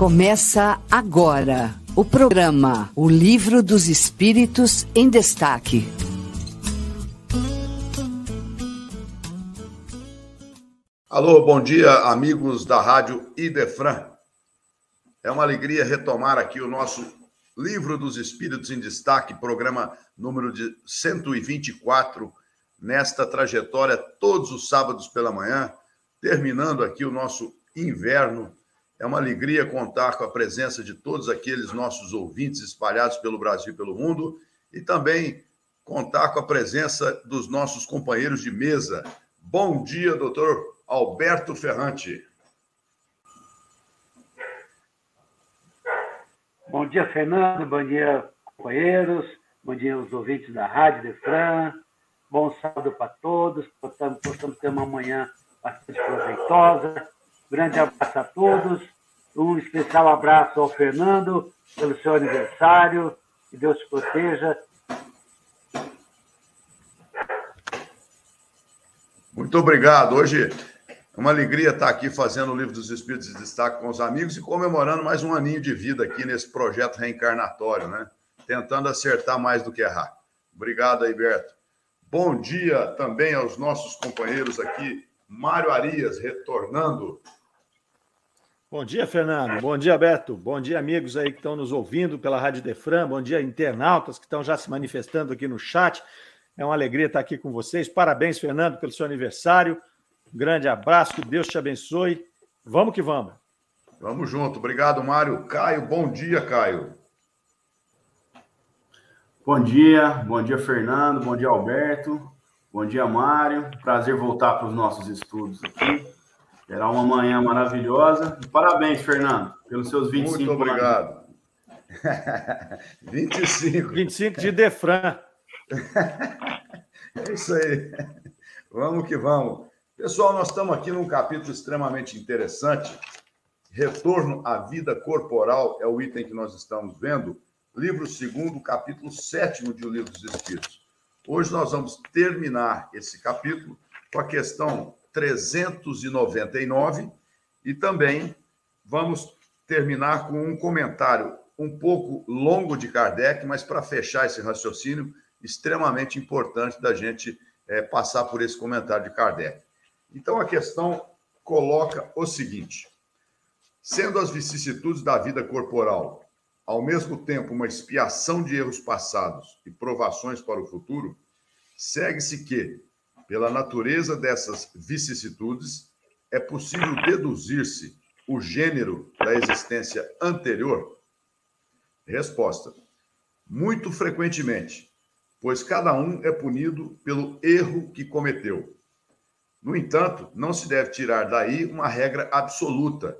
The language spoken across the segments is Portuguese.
Começa agora o programa O Livro dos Espíritos em Destaque. Alô, bom dia, amigos da Rádio Idefran. É uma alegria retomar aqui o nosso Livro dos Espíritos em Destaque, programa número de 124, nesta trajetória todos os sábados pela manhã, terminando aqui o nosso inverno é uma alegria contar com a presença de todos aqueles nossos ouvintes espalhados pelo Brasil e pelo mundo e também contar com a presença dos nossos companheiros de mesa. Bom dia, doutor Alberto Ferrante. Bom dia, Fernando. Bom dia, companheiros. Bom dia aos ouvintes da Rádio Defran. Bom sábado para todos. Possamos ter uma manhã bastante proveitosa Grande abraço a todos. Um especial abraço ao Fernando pelo seu aniversário. Que Deus te proteja. Muito obrigado. Hoje é uma alegria estar aqui fazendo o Livro dos Espíritos de Destaque com os amigos e comemorando mais um aninho de vida aqui nesse projeto reencarnatório, né? Tentando acertar mais do que errar. Obrigado, Alberto. Bom dia também aos nossos companheiros aqui. Mário Arias, retornando Bom dia, Fernando. Bom dia, Beto. Bom dia, amigos aí que estão nos ouvindo pela Rádio Defran. Bom dia, internautas que estão já se manifestando aqui no chat. É uma alegria estar aqui com vocês. Parabéns, Fernando, pelo seu aniversário. Um grande abraço, que Deus te abençoe. Vamos que vamos. Vamos junto. Obrigado, Mário. Caio, bom dia, Caio. Bom dia, bom dia, Fernando. Bom dia, Alberto. Bom dia, Mário. Prazer voltar para os nossos estudos aqui. Será uma manhã maravilhosa. parabéns, Fernando, pelos seus 25 Muito obrigado. 25. 25 de Defran. é isso aí. Vamos que vamos. Pessoal, nós estamos aqui num capítulo extremamente interessante. Retorno à vida corporal é o item que nós estamos vendo. Livro segundo, capítulo sétimo de O Livro dos Espíritos. Hoje nós vamos terminar esse capítulo com a questão 399 e também vamos terminar com um comentário um pouco longo de Kardec, mas para fechar esse raciocínio extremamente importante da gente é, passar por esse comentário de Kardec. Então a questão coloca o seguinte: sendo as vicissitudes da vida corporal ao mesmo tempo uma expiação de erros passados e provações para o futuro, segue-se que pela natureza dessas vicissitudes, é possível deduzir-se o gênero da existência anterior? Resposta: Muito frequentemente, pois cada um é punido pelo erro que cometeu. No entanto, não se deve tirar daí uma regra absoluta.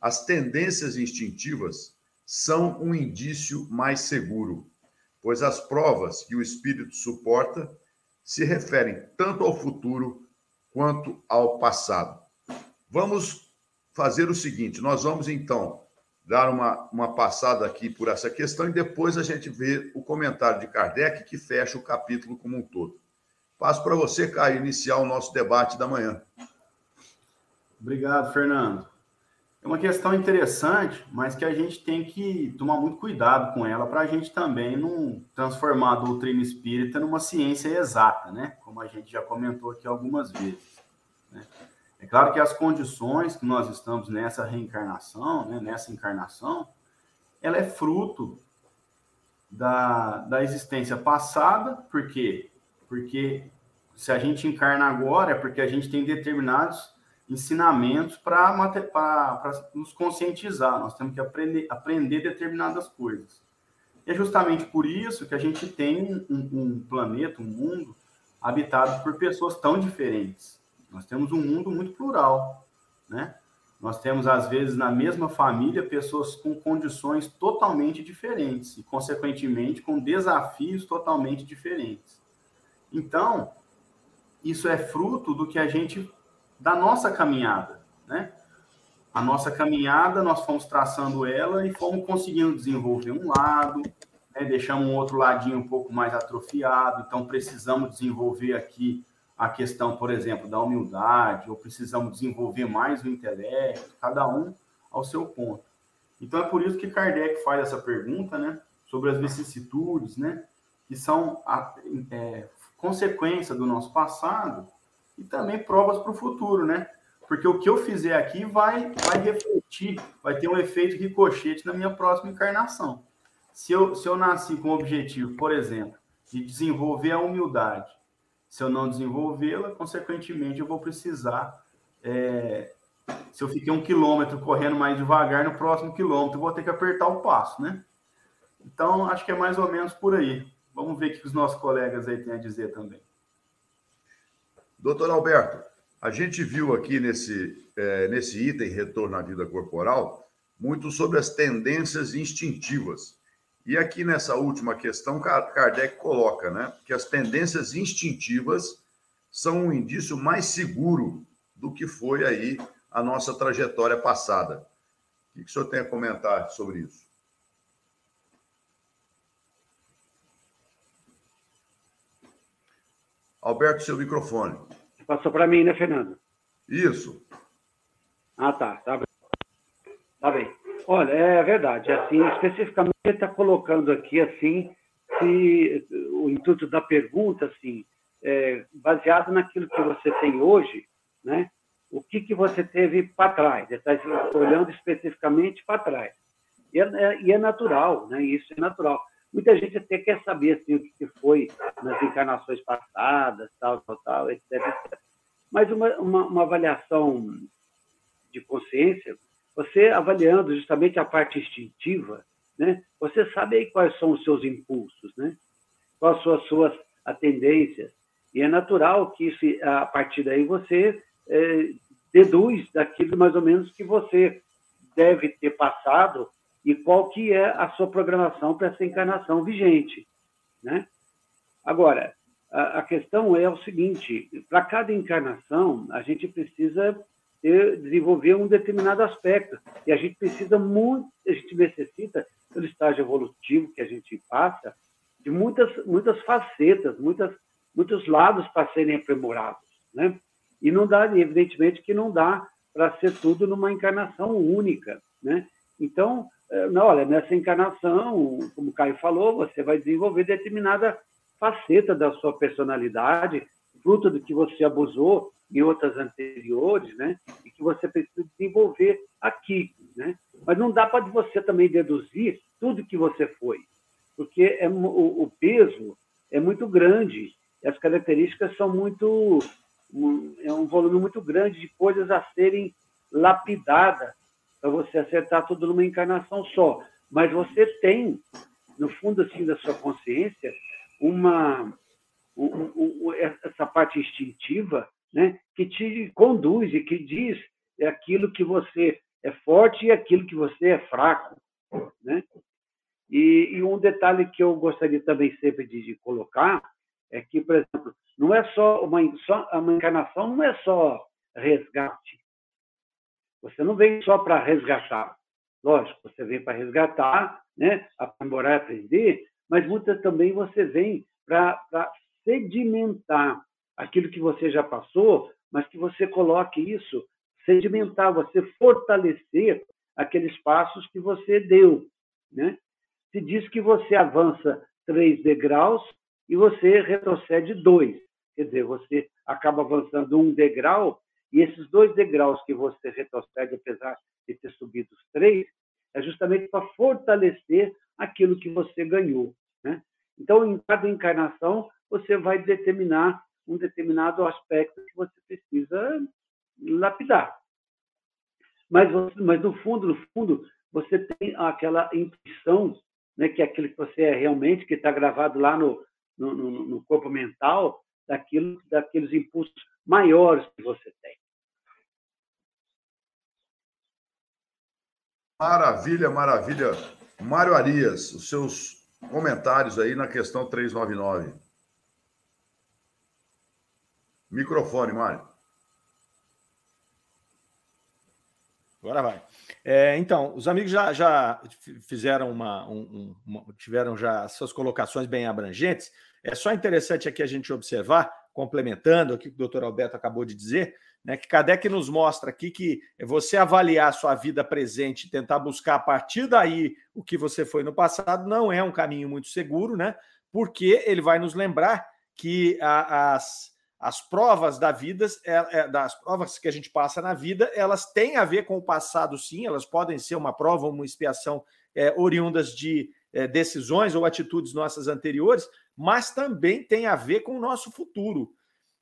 As tendências instintivas são um indício mais seguro, pois as provas que o espírito suporta se referem tanto ao futuro quanto ao passado. Vamos fazer o seguinte: nós vamos então dar uma, uma passada aqui por essa questão e depois a gente vê o comentário de Kardec que fecha o capítulo como um todo. Passo para você, Caio, iniciar o nosso debate da manhã. Obrigado, Fernando. Uma questão interessante, mas que a gente tem que tomar muito cuidado com ela para a gente também não transformar a doutrina espírita numa ciência exata, né? Como a gente já comentou aqui algumas vezes. Né? É claro que as condições que nós estamos nessa reencarnação, né, nessa encarnação, ela é fruto da, da existência passada, por quê? Porque se a gente encarna agora é porque a gente tem determinados ensinamentos para nos conscientizar. Nós temos que aprender, aprender determinadas coisas. E é justamente por isso que a gente tem um, um planeta, um mundo habitado por pessoas tão diferentes. Nós temos um mundo muito plural, né? Nós temos, às vezes, na mesma família, pessoas com condições totalmente diferentes e, consequentemente, com desafios totalmente diferentes. Então, isso é fruto do que a gente da nossa caminhada, né? A nossa caminhada, nós fomos traçando ela e fomos conseguindo desenvolver um lado, né? deixamos um outro ladinho um pouco mais atrofiado, então precisamos desenvolver aqui a questão, por exemplo, da humildade, ou precisamos desenvolver mais o intelecto, cada um ao seu ponto. Então é por isso que Kardec faz essa pergunta, né? Sobre as vicissitudes, né? Que são a, é, consequência do nosso passado e também provas para o futuro, né? Porque o que eu fizer aqui vai, vai refletir, vai ter um efeito ricochete na minha próxima encarnação. Se eu, se eu nasci com o objetivo, por exemplo, de desenvolver a humildade, se eu não desenvolvê-la, consequentemente eu vou precisar. É, se eu fiquei um quilômetro correndo mais devagar, no próximo quilômetro eu vou ter que apertar o passo, né? Então, acho que é mais ou menos por aí. Vamos ver o que os nossos colegas aí têm a dizer também. Doutor Alberto, a gente viu aqui nesse, é, nesse item retorno à vida corporal muito sobre as tendências instintivas. E aqui nessa última questão, Kardec coloca né, que as tendências instintivas são um indício mais seguro do que foi aí a nossa trajetória passada. O que o senhor tem a comentar sobre isso? Alberto, seu microfone. Passou para mim, né, Fernando? Isso. Ah, tá. Tá bem. Tá bem. Olha, é verdade. Assim, especificamente, está colocando aqui, assim, se, o intuito da pergunta, assim, é, baseado naquilo que você tem hoje, né? O que, que você teve para trás? Está olhando especificamente para trás. E é, é, e é, natural, né? Isso é natural. Muita gente até quer saber assim, o que foi nas encarnações passadas, tal, tal, tal, etc. etc. Mas uma, uma, uma avaliação de consciência, você avaliando justamente a parte instintiva, né? Você sabe aí quais são os seus impulsos, né? Quais são as suas tendências. E é natural que isso, a partir daí você é, deduz daquilo mais ou menos que você deve ter passado e qual que é a sua programação para essa encarnação vigente, né? Agora, a, a questão é o seguinte: para cada encarnação, a gente precisa ter, desenvolver um determinado aspecto e a gente precisa muito, a gente necessita pelo estágio evolutivo que a gente passa de muitas muitas facetas, muitas muitos lados para serem aprimorados, né? E não dá, evidentemente, que não dá para ser tudo numa encarnação única, né? Então, não, olha, nessa encarnação, como o Caio falou, você vai desenvolver determinada faceta da sua personalidade, fruto do que você abusou em outras anteriores, né? E que você precisa desenvolver aqui, né? Mas não dá para você também deduzir tudo que você foi, porque é, o, o peso é muito grande, as características são muito, é um volume muito grande de coisas a serem lapidadas para você acertar tudo numa encarnação só. Mas você tem, no fundo assim da sua consciência, uma um, um, essa parte instintiva, né, que te conduz e que diz aquilo que você é forte e aquilo que você é fraco, né? E, e um detalhe que eu gostaria também sempre de, de, colocar é que, por exemplo, não é só uma, só uma encarnação, não é só resgate. Você não vem só para resgatar. Lógico, você vem para resgatar, né, aprimorar, aprender, mas muitas também você vem para sedimentar aquilo que você já passou, mas que você coloque isso, sedimentar, você fortalecer aqueles passos que você deu. Né? Se diz que você avança três degraus e você retrocede dois. Quer dizer, você acaba avançando um degrau e esses dois degraus que você retrocede, apesar de ter subido os três, é justamente para fortalecer aquilo que você ganhou. Né? Então, em cada encarnação, você vai determinar um determinado aspecto que você precisa lapidar. Mas, mas no fundo, no fundo, você tem aquela intuição, né, que é aquilo que você é realmente, que está gravado lá no, no, no corpo mental, daquilo, daqueles impulsos maiores que você tem. Maravilha, maravilha. Mário Arias, os seus comentários aí na questão 399. Microfone, Mário. Agora vai. É, então, os amigos já, já fizeram uma, um, uma, tiveram já suas colocações bem abrangentes. É só interessante aqui a gente observar complementando o que o doutor Alberto acabou de dizer, né, que Kardec nos mostra aqui que você avaliar sua vida presente e tentar buscar a partir daí o que você foi no passado não é um caminho muito seguro, né? Porque ele vai nos lembrar que a, as, as provas da vida, é, é, das provas que a gente passa na vida, elas têm a ver com o passado, sim, elas podem ser uma prova uma expiação é, oriundas de é, decisões ou atitudes nossas anteriores, mas também tem a ver com o nosso futuro.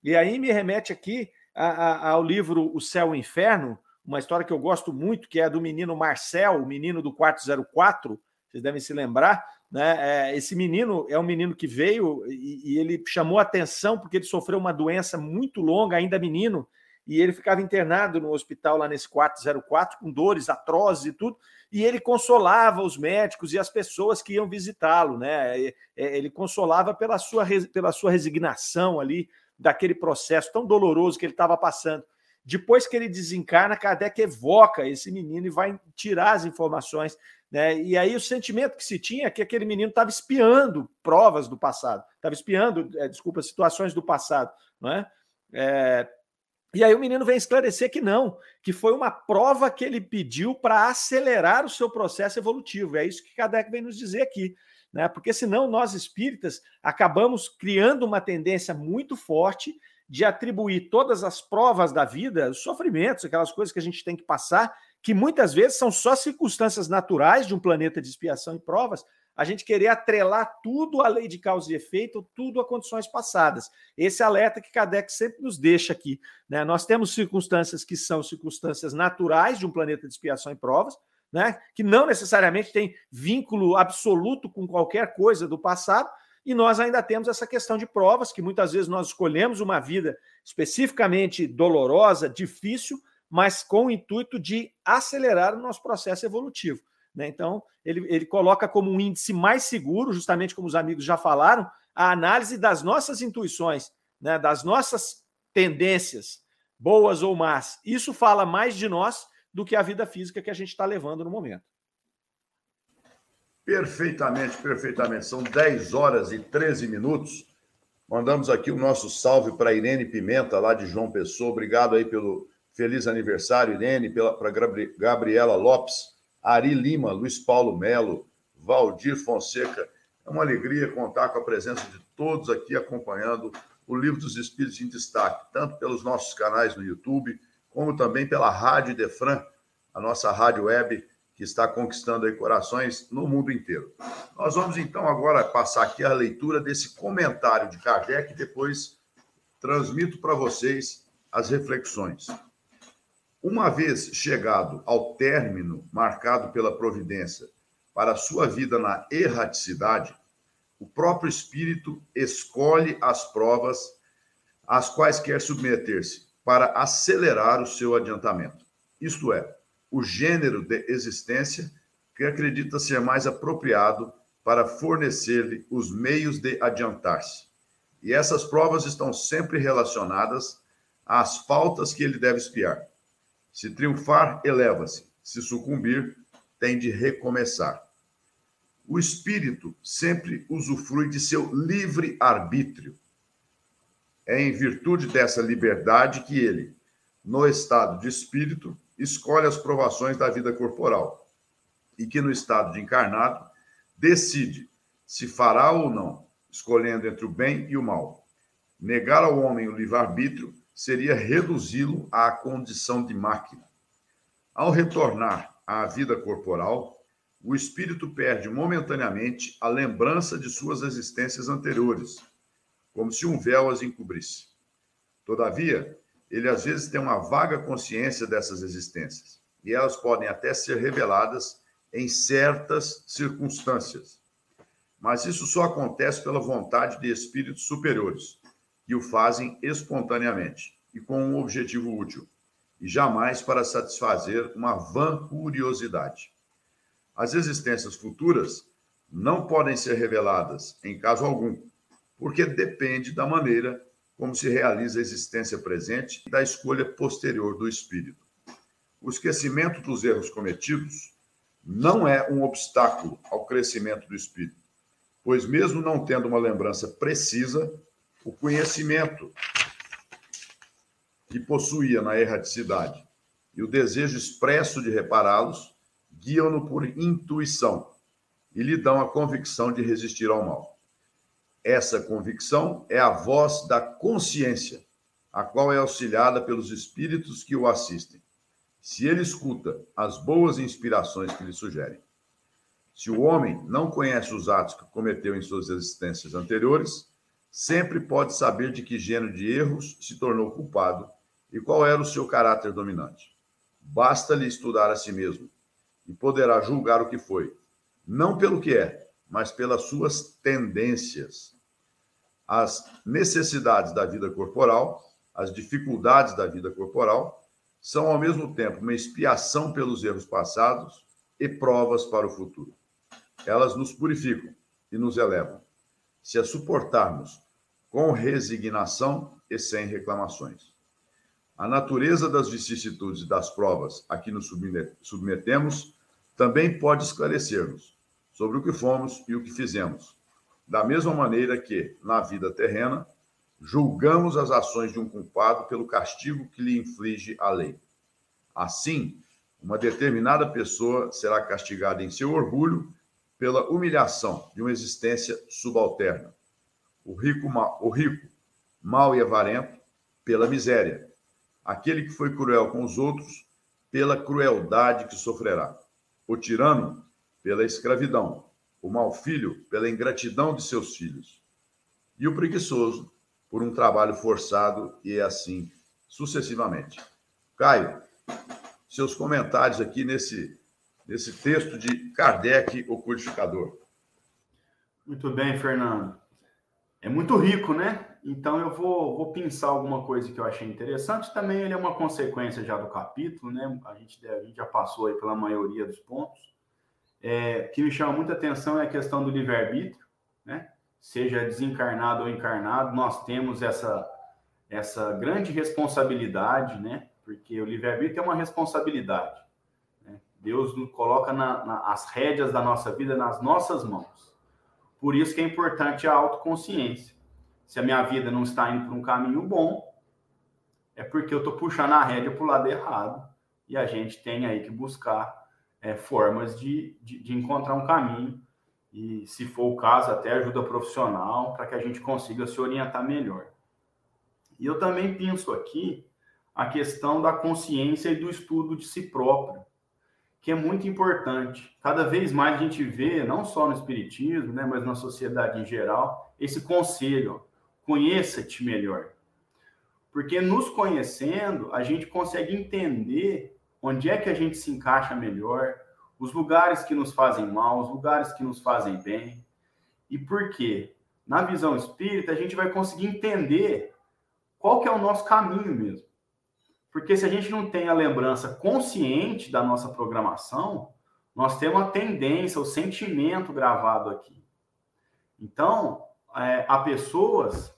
E aí me remete aqui a, a, ao livro O Céu e o Inferno, uma história que eu gosto muito, que é do menino Marcel, o menino do quarto 04, vocês devem se lembrar. Né? É, esse menino é um menino que veio e, e ele chamou atenção porque ele sofreu uma doença muito longa, ainda menino, e ele ficava internado no hospital lá nesse quarto 04 com dores atrozes e tudo, e ele consolava os médicos e as pessoas que iam visitá-lo, né? Ele consolava pela sua, pela sua resignação ali daquele processo tão doloroso que ele estava passando. Depois que ele desencarna, Kardec evoca esse menino e vai tirar as informações. Né? E aí o sentimento que se tinha é que aquele menino estava espiando provas do passado, estava espiando, é, desculpa, situações do passado. Não é? é e aí o menino vem esclarecer que não, que foi uma prova que ele pediu para acelerar o seu processo evolutivo. É isso que Kardec vem nos dizer aqui. Né? Porque senão nós espíritas acabamos criando uma tendência muito forte de atribuir todas as provas da vida, os sofrimentos, aquelas coisas que a gente tem que passar, que muitas vezes são só circunstâncias naturais de um planeta de expiação e provas, a gente querer atrelar tudo à lei de causa e efeito, tudo a condições passadas. Esse alerta que Kardec sempre nos deixa aqui. Né? Nós temos circunstâncias que são circunstâncias naturais de um planeta de expiação e provas, né? que não necessariamente tem vínculo absoluto com qualquer coisa do passado, e nós ainda temos essa questão de provas, que muitas vezes nós escolhemos uma vida especificamente dolorosa, difícil, mas com o intuito de acelerar o nosso processo evolutivo. Né? Então, ele, ele coloca como um índice mais seguro, justamente como os amigos já falaram, a análise das nossas intuições, né? das nossas tendências, boas ou más. Isso fala mais de nós do que a vida física que a gente está levando no momento. Perfeitamente, perfeitamente. São 10 horas e 13 minutos. Mandamos aqui o nosso salve para Irene Pimenta, lá de João Pessoa. Obrigado aí pelo feliz aniversário, Irene, para Gabriela Lopes, Ari Lima, Luiz Paulo Melo, Valdir Fonseca. É uma alegria contar com a presença de todos aqui acompanhando o Livro dos Espíritos em Destaque, tanto pelos nossos canais no YouTube, como também pela Rádio Defran, a nossa rádio web que está conquistando aí corações no mundo inteiro. Nós vamos então agora passar aqui a leitura desse comentário de Kardec e depois transmito para vocês as reflexões. Uma vez chegado ao término marcado pela providência para a sua vida na erraticidade, o próprio espírito escolhe as provas às quais quer submeter-se para acelerar o seu adiantamento. Isto é, o gênero de existência que acredita ser mais apropriado para fornecer-lhe os meios de adiantar-se. E essas provas estão sempre relacionadas às faltas que ele deve espiar. Se triunfar, eleva-se. Se sucumbir, tem de recomeçar. O espírito sempre usufrui de seu livre arbítrio. É em virtude dessa liberdade que ele, no estado de espírito, escolhe as provações da vida corporal e que no estado de encarnado decide se fará ou não, escolhendo entre o bem e o mal. Negar ao homem o livre-arbítrio seria reduzi-lo à condição de máquina. Ao retornar à vida corporal, o espírito perde momentaneamente a lembrança de suas existências anteriores, como se um véu as encobrisse. Todavia, ele às vezes tem uma vaga consciência dessas existências, e elas podem até ser reveladas em certas circunstâncias. Mas isso só acontece pela vontade de espíritos superiores, que o fazem espontaneamente e com um objetivo útil, e jamais para satisfazer uma vã curiosidade. As existências futuras não podem ser reveladas em caso algum, porque depende da maneira como se realiza a existência presente e da escolha posterior do espírito. O esquecimento dos erros cometidos não é um obstáculo ao crescimento do espírito, pois, mesmo não tendo uma lembrança precisa, o conhecimento que possuía na erraticidade e o desejo expresso de repará-los guiam-no por intuição e lhe dão a convicção de resistir ao mal. Essa convicção é a voz da consciência, a qual é auxiliada pelos espíritos que o assistem. Se ele escuta as boas inspirações que lhe sugerem. Se o homem não conhece os atos que cometeu em suas existências anteriores, sempre pode saber de que gênero de erros se tornou culpado e qual era o seu caráter dominante. Basta-lhe estudar a si mesmo e poderá julgar o que foi, não pelo que é, mas pelas suas tendências. As necessidades da vida corporal, as dificuldades da vida corporal, são ao mesmo tempo uma expiação pelos erros passados e provas para o futuro elas nos purificam e nos elevam, se as suportarmos com resignação e sem reclamações. A natureza das vicissitudes e das provas a que nos submetemos também pode esclarecer-nos sobre o que fomos e o que fizemos, da mesma maneira que, na vida terrena, julgamos as ações de um culpado pelo castigo que lhe inflige a lei. Assim, uma determinada pessoa será castigada em seu orgulho pela humilhação de uma existência subalterna. O rico, o rico, mau e avarento, pela miséria. Aquele que foi cruel com os outros, pela crueldade que sofrerá. O tirano, pela escravidão. O mau filho, pela ingratidão de seus filhos. E o preguiçoso, por um trabalho forçado e assim sucessivamente. Caio, seus comentários aqui nesse nesse texto de Kardec, o codificador. Muito bem, Fernando. É muito rico, né? Então eu vou, vou pensar alguma coisa que eu achei interessante. Também ele é uma consequência já do capítulo, né? A gente, a gente já passou aí pela maioria dos pontos. É, que me chama muita atenção é a questão do livre-arbítrio, né? Seja desencarnado ou encarnado, nós temos essa, essa grande responsabilidade, né? Porque o livre-arbítrio é uma responsabilidade. Deus nos coloca na, na, as rédeas da nossa vida nas nossas mãos. Por isso que é importante a autoconsciência. Se a minha vida não está indo para um caminho bom, é porque eu estou puxando a rédea para o lado errado. E a gente tem aí que buscar é, formas de, de, de encontrar um caminho. E, se for o caso, até ajuda profissional para que a gente consiga se orientar melhor. E eu também penso aqui a questão da consciência e do estudo de si próprio que é muito importante. Cada vez mais a gente vê, não só no espiritismo, né, mas na sociedade em geral, esse conselho: conheça-te melhor. Porque nos conhecendo, a gente consegue entender onde é que a gente se encaixa melhor, os lugares que nos fazem mal, os lugares que nos fazem bem. E por quê? Na visão espírita, a gente vai conseguir entender qual que é o nosso caminho mesmo. Porque se a gente não tem a lembrança consciente da nossa programação, nós temos a tendência, o sentimento gravado aqui. Então, é, há pessoas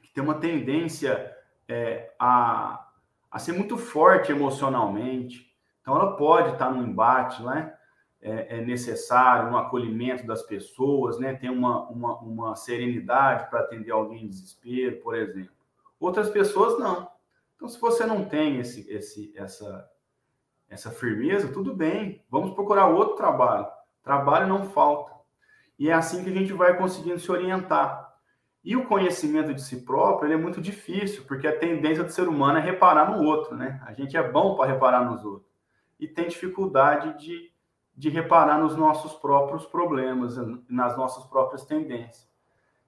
que têm uma tendência é, a, a ser muito forte emocionalmente. Então, ela pode estar num embate, né? É, é necessário um acolhimento das pessoas, né? Tem uma, uma, uma serenidade para atender alguém em desespero, por exemplo. Outras pessoas não então, se você não tem esse, esse, essa, essa firmeza, tudo bem, vamos procurar outro trabalho. Trabalho não falta. E é assim que a gente vai conseguindo se orientar. E o conhecimento de si próprio é muito difícil, porque a tendência do ser humano é reparar no outro, né? A gente é bom para reparar nos outros. E tem dificuldade de, de reparar nos nossos próprios problemas, nas nossas próprias tendências.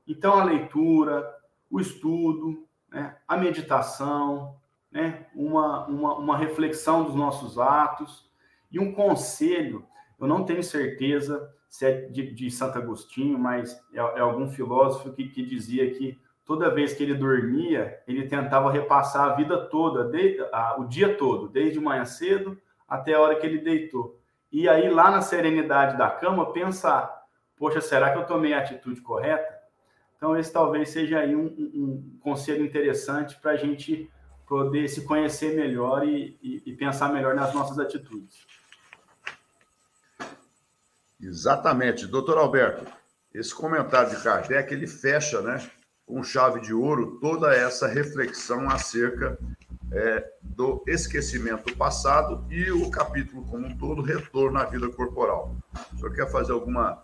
Então, a leitura, o estudo, né, a meditação, né, uma, uma, uma reflexão dos nossos atos e um conselho. Eu não tenho certeza se é de, de Santo Agostinho, mas é, é algum filósofo que, que, dizia que toda vez que ele dormia, ele tentava repassar a vida toda, de, a, o dia todo, desde manhã cedo até a hora que ele deitou. E aí, lá na serenidade da cama, pensar: poxa, será que eu tomei a atitude correta? Então, esse talvez seja aí um, um, conselho interessante para a gente poder se conhecer melhor e, e, e, pensar melhor nas nossas atitudes. Exatamente. Doutor Alberto, esse comentário de Kardec, ele fecha, né, com chave de ouro, toda essa reflexão acerca é, do esquecimento passado e o capítulo como um todo, retorno à vida corporal. O senhor quer fazer alguma,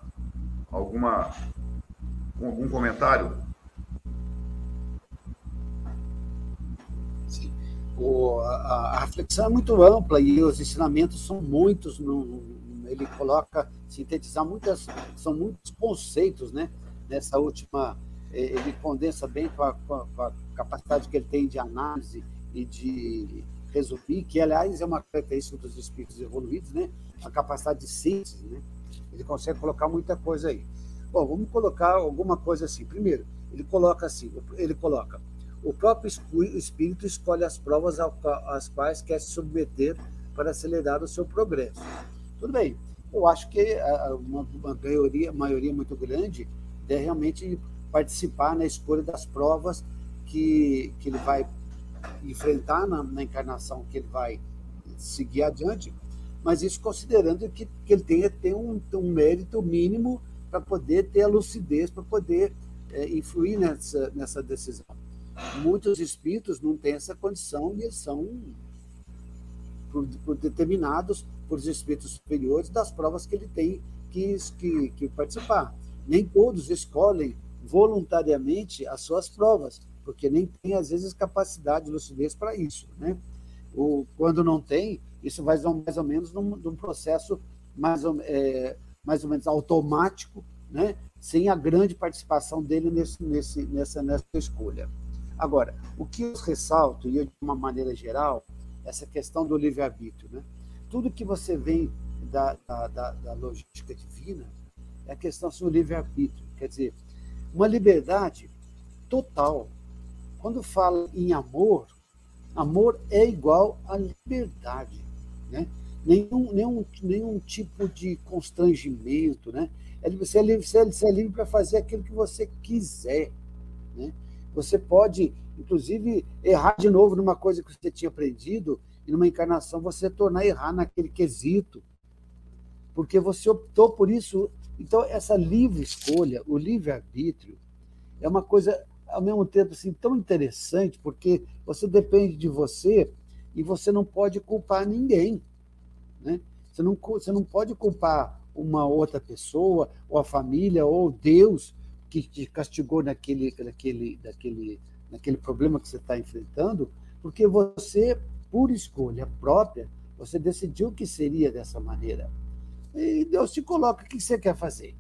alguma, algum comentário? Sim. O, a, a, reflexão é muito ampla e os ensinamentos são muitos. No, ele coloca, sintetizar muitas, são muitos conceitos, né? Nessa última, ele condensa bem com a, com a capacidade que ele tem de análise e de resumir, que, aliás, é uma característica dos espíritos evoluídos, né? a capacidade de síntese. Né? Ele consegue colocar muita coisa aí. Bom, vamos colocar alguma coisa assim. Primeiro, ele coloca assim, ele coloca o próprio espírito escolhe as provas às quais quer se submeter para acelerar o seu progresso. Tudo bem. Eu acho que uma, maioria, maioria muito grande é realmente participar na escolha das provas que, que ele vai enfrentar na, na, encarnação que ele vai seguir adiante, mas isso considerando que, que ele tenha ter um, um mérito mínimo para poder ter a lucidez, para poder é, influir nessa, nessa decisão. Muitos espíritos não têm essa condição e são por, por determinados por espíritos superiores das provas que ele tem que, que, que participar. Nem todos escolhem voluntariamente as suas provas porque nem tem, às vezes, capacidade, lucidez para isso. Né? O, quando não tem, isso vai mais ou menos num, num processo mais é, mais ou menos automático, né? sem a grande participação dele nesse, nesse, nessa, nessa escolha. Agora, o que eu ressalto, e eu, de uma maneira geral, essa questão do livre-arbítrio. Né? Tudo que você vem da, da, da, logística divina é a questão do livre-arbítrio. Quer dizer, uma liberdade total, quando fala em amor, amor é igual a liberdade, né? Nenhum, nenhum, nenhum tipo de constrangimento, né? É você é livre, você é livre para fazer aquilo que você quiser, né? Você pode, inclusive, errar de novo numa coisa que você tinha aprendido e numa encarnação você tornar errar naquele quesito, porque você optou por isso. Então, essa livre escolha, o livre-arbítrio, é uma coisa ao mesmo tempo assim, tão interessante, porque você depende de você e você não pode culpar ninguém. Né? Você, não, você não pode culpar uma outra pessoa, ou a família, ou Deus que te castigou naquele, naquele, naquele, naquele problema que você está enfrentando, porque você, por escolha própria, você decidiu que seria dessa maneira. E Deus te coloca o que você quer fazer.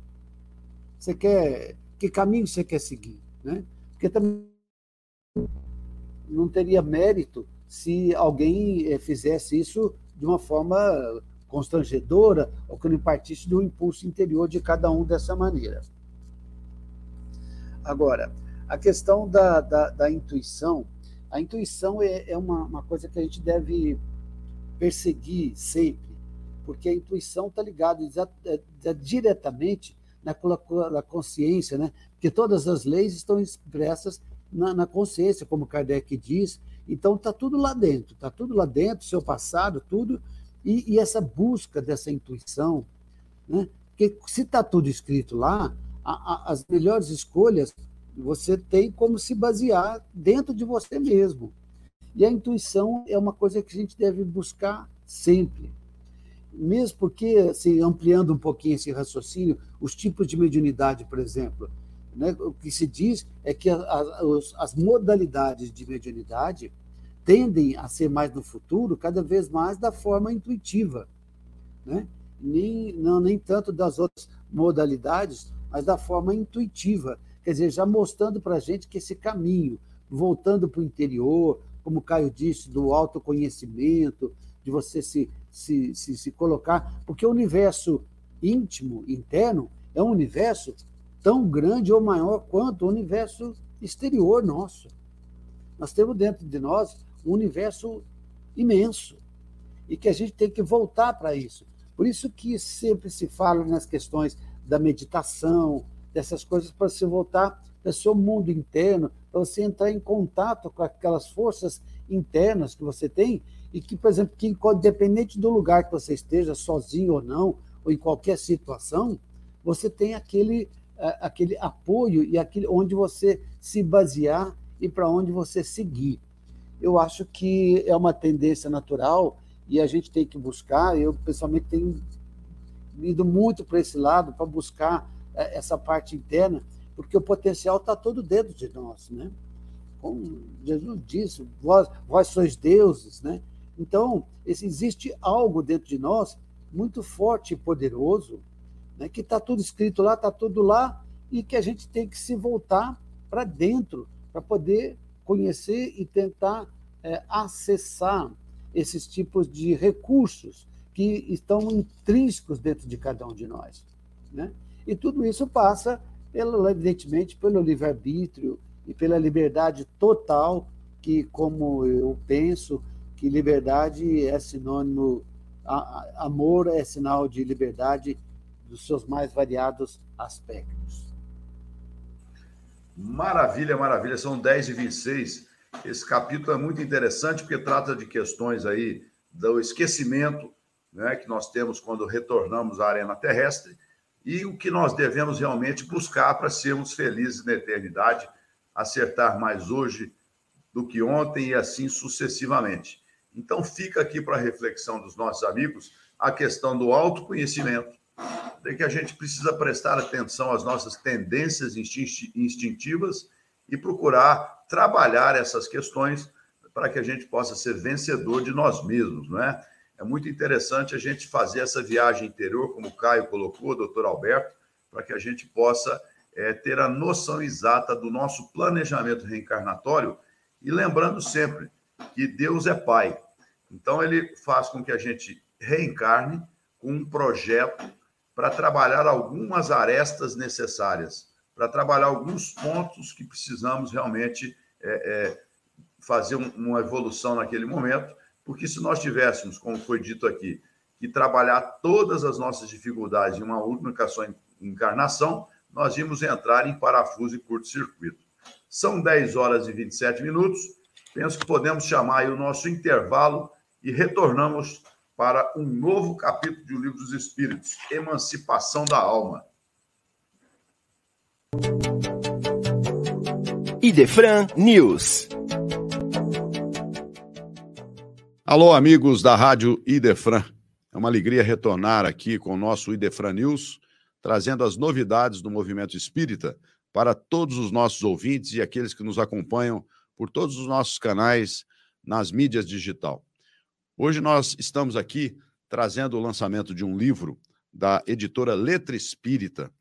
Você quer que caminho você quer seguir, né? Porque também não teria mérito se alguém eh, fizesse isso de uma forma constrangedora ou que não partisse do impulso interior de cada um dessa maneira. Agora, a questão da, da, da intuição, a intuição é, é uma, uma, coisa que a gente deve perseguir sempre, porque a intuição está ligada é, diretamente na, consciência, né? que todas as leis estão expressas na, na consciência, como Kardec diz. Então, está tudo lá dentro, está tudo lá dentro, seu passado, tudo. E, e essa busca dessa intuição, né? porque se está tudo escrito lá, a, a, as melhores escolhas você tem como se basear dentro de você mesmo. E a intuição é uma coisa que a gente deve buscar sempre mesmo porque, assim, ampliando um pouquinho esse raciocínio, os tipos de mediunidade, por exemplo, né, o que se diz é que a, a, as modalidades de mediunidade tendem a ser mais no futuro, cada vez mais da forma intuitiva, né? nem, não, nem tanto das outras modalidades, mas da forma intuitiva, quer dizer, já mostrando para a gente que esse caminho, voltando para o interior, como o Caio disse, do autoconhecimento, de você se se, se, se colocar, porque o universo íntimo, interno, é um universo tão grande ou maior quanto o universo exterior nosso. Nós temos dentro de nós um universo imenso e que a gente tem que voltar para isso. Por isso que sempre se fala nas questões da meditação, dessas coisas para se voltar para o seu mundo interno, para você entrar em contato com aquelas forças internas que você tem e que, por exemplo, que independente do lugar que você esteja, sozinho ou não, ou em qualquer situação, você tem aquele, aquele apoio e aquele onde você se basear e para onde você seguir. eu acho que é uma tendência natural e a gente tem que buscar. Eu, pessoalmente, tenho ido muito para esse lado, para buscar é, essa parte interna, porque o potencial está todo dentro de nós, né? Como Jesus disse, vós, vós sois deuses, né? Então, existe algo dentro de nós muito forte e poderoso, né, que está tudo escrito lá, está tudo lá, e que a gente tem que se voltar para dentro para poder conhecer e tentar é, acessar esses tipos de recursos que estão intrínsecos dentro de cada um de nós. Né? E tudo isso passa, pelo, evidentemente, pelo livre-arbítrio e pela liberdade total, que, como eu penso, que liberdade é sinônimo, amor é sinal de liberdade dos seus mais variados aspectos. Maravilha, maravilha. São 10 e 26. Esse capítulo é muito interessante porque trata de questões aí do esquecimento né, que nós temos quando retornamos à arena terrestre e o que nós devemos realmente buscar para sermos felizes na eternidade, acertar mais hoje do que ontem e assim sucessivamente. Então, fica aqui para a reflexão dos nossos amigos a questão do autoconhecimento, de que a gente precisa prestar atenção às nossas tendências instintivas e procurar trabalhar essas questões para que a gente possa ser vencedor de nós mesmos, não é? É muito interessante a gente fazer essa viagem interior, como o Caio colocou, o doutor Alberto, para que a gente possa é, ter a noção exata do nosso planejamento reencarnatório e lembrando sempre que Deus é Pai. Então, ele faz com que a gente reencarne com um projeto para trabalhar algumas arestas necessárias, para trabalhar alguns pontos que precisamos realmente é, é, fazer um, uma evolução naquele momento, porque se nós tivéssemos, como foi dito aqui, que trabalhar todas as nossas dificuldades em uma única só encarnação, nós íamos entrar em parafuso e curto-circuito. São 10 horas e 27 minutos. Penso que podemos chamar o nosso intervalo e retornamos para um novo capítulo de O Livro dos Espíritos, Emancipação da Alma. Idefran News. Alô, amigos da Rádio Idefran. É uma alegria retornar aqui com o nosso Idefran News, trazendo as novidades do movimento espírita para todos os nossos ouvintes e aqueles que nos acompanham por todos os nossos canais nas mídias digital. Hoje nós estamos aqui trazendo o lançamento de um livro da editora Letra Espírita,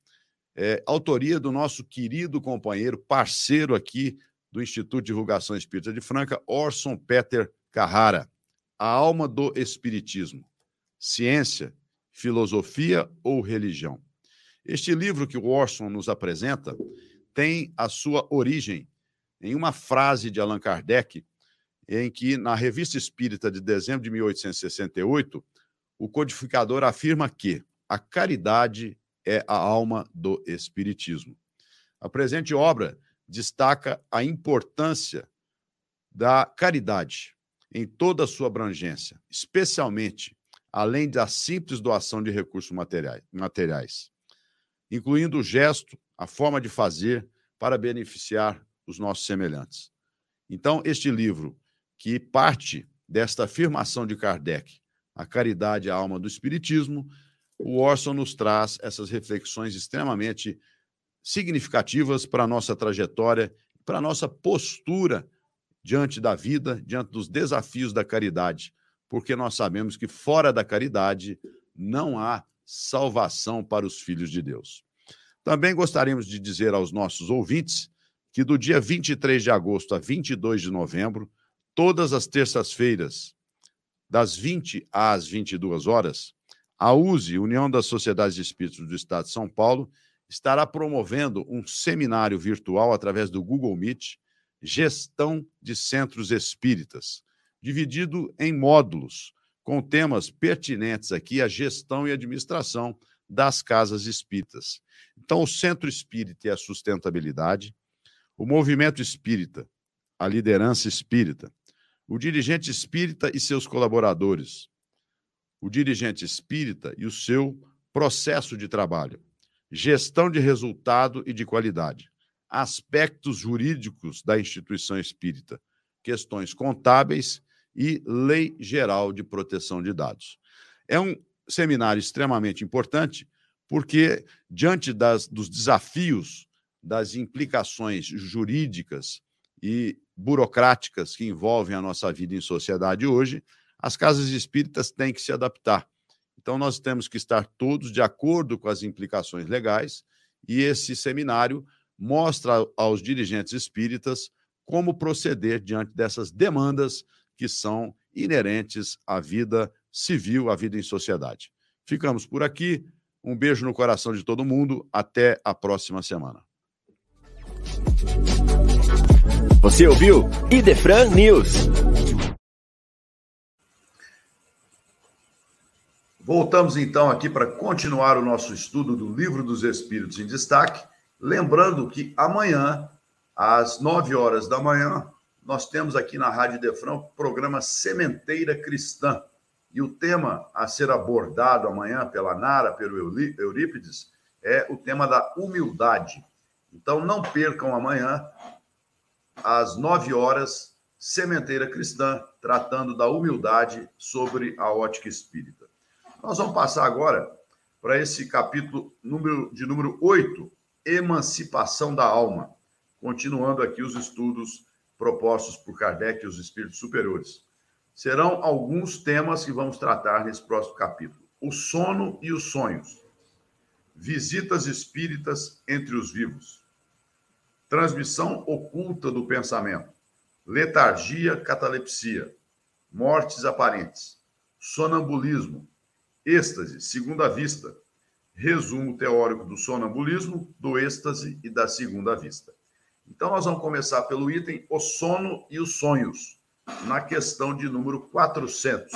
é, autoria do nosso querido companheiro, parceiro aqui do Instituto de Divulgação Espírita de Franca, Orson Peter Carrara. A alma do Espiritismo: ciência, filosofia ou religião? Este livro que o Orson nos apresenta tem a sua origem em uma frase de Allan Kardec em que, na Revista Espírita de dezembro de 1868, o codificador afirma que a caridade é a alma do Espiritismo. A presente obra destaca a importância da caridade em toda a sua abrangência, especialmente além da simples doação de recursos materiais, incluindo o gesto, a forma de fazer para beneficiar os nossos semelhantes. Então, este livro que parte desta afirmação de Kardec, a caridade é a alma do espiritismo, o Orson nos traz essas reflexões extremamente significativas para a nossa trajetória, para a nossa postura diante da vida, diante dos desafios da caridade, porque nós sabemos que fora da caridade não há salvação para os filhos de Deus. Também gostaríamos de dizer aos nossos ouvintes que do dia 23 de agosto a 22 de novembro, todas as terças-feiras, das 20 às 22 horas, a USE, União das Sociedades de Espíritos do Estado de São Paulo, estará promovendo um seminário virtual através do Google Meet, Gestão de Centros Espíritas, dividido em módulos, com temas pertinentes aqui à gestão e administração das casas espíritas. Então, o Centro Espírita e a Sustentabilidade, o Movimento Espírita, a Liderança Espírita, o dirigente espírita e seus colaboradores, o dirigente espírita e o seu processo de trabalho, gestão de resultado e de qualidade, aspectos jurídicos da instituição espírita, questões contábeis e Lei Geral de Proteção de Dados. É um seminário extremamente importante, porque, diante das, dos desafios, das implicações jurídicas e burocráticas que envolvem a nossa vida em sociedade hoje, as casas espíritas têm que se adaptar. Então, nós temos que estar todos de acordo com as implicações legais, e esse seminário mostra aos dirigentes espíritas como proceder diante dessas demandas que são inerentes à vida civil, à vida em sociedade. Ficamos por aqui. Um beijo no coração de todo mundo. Até a próxima semana. Você ouviu Idefran News. Voltamos então aqui para continuar o nosso estudo do Livro dos Espíritos em Destaque. Lembrando que amanhã, às 9 horas da manhã, nós temos aqui na Rádio Defrão o programa Sementeira Cristã. E o tema a ser abordado amanhã pela Nara, pelo Eurípides, é o tema da humildade. Então não percam amanhã, às 9 horas, Sementeira Cristã, tratando da humildade sobre a ótica espírita. Nós vamos passar agora para esse capítulo número, de número 8, Emancipação da Alma. Continuando aqui os estudos propostos por Kardec e os espíritos superiores. Serão alguns temas que vamos tratar nesse próximo capítulo: o sono e os sonhos, visitas espíritas entre os vivos, transmissão oculta do pensamento, letargia, catalepsia, mortes aparentes, sonambulismo, êxtase, segunda vista, resumo teórico do sonambulismo, do êxtase e da segunda vista. Então, nós vamos começar pelo item o sono e os sonhos, na questão de número 400.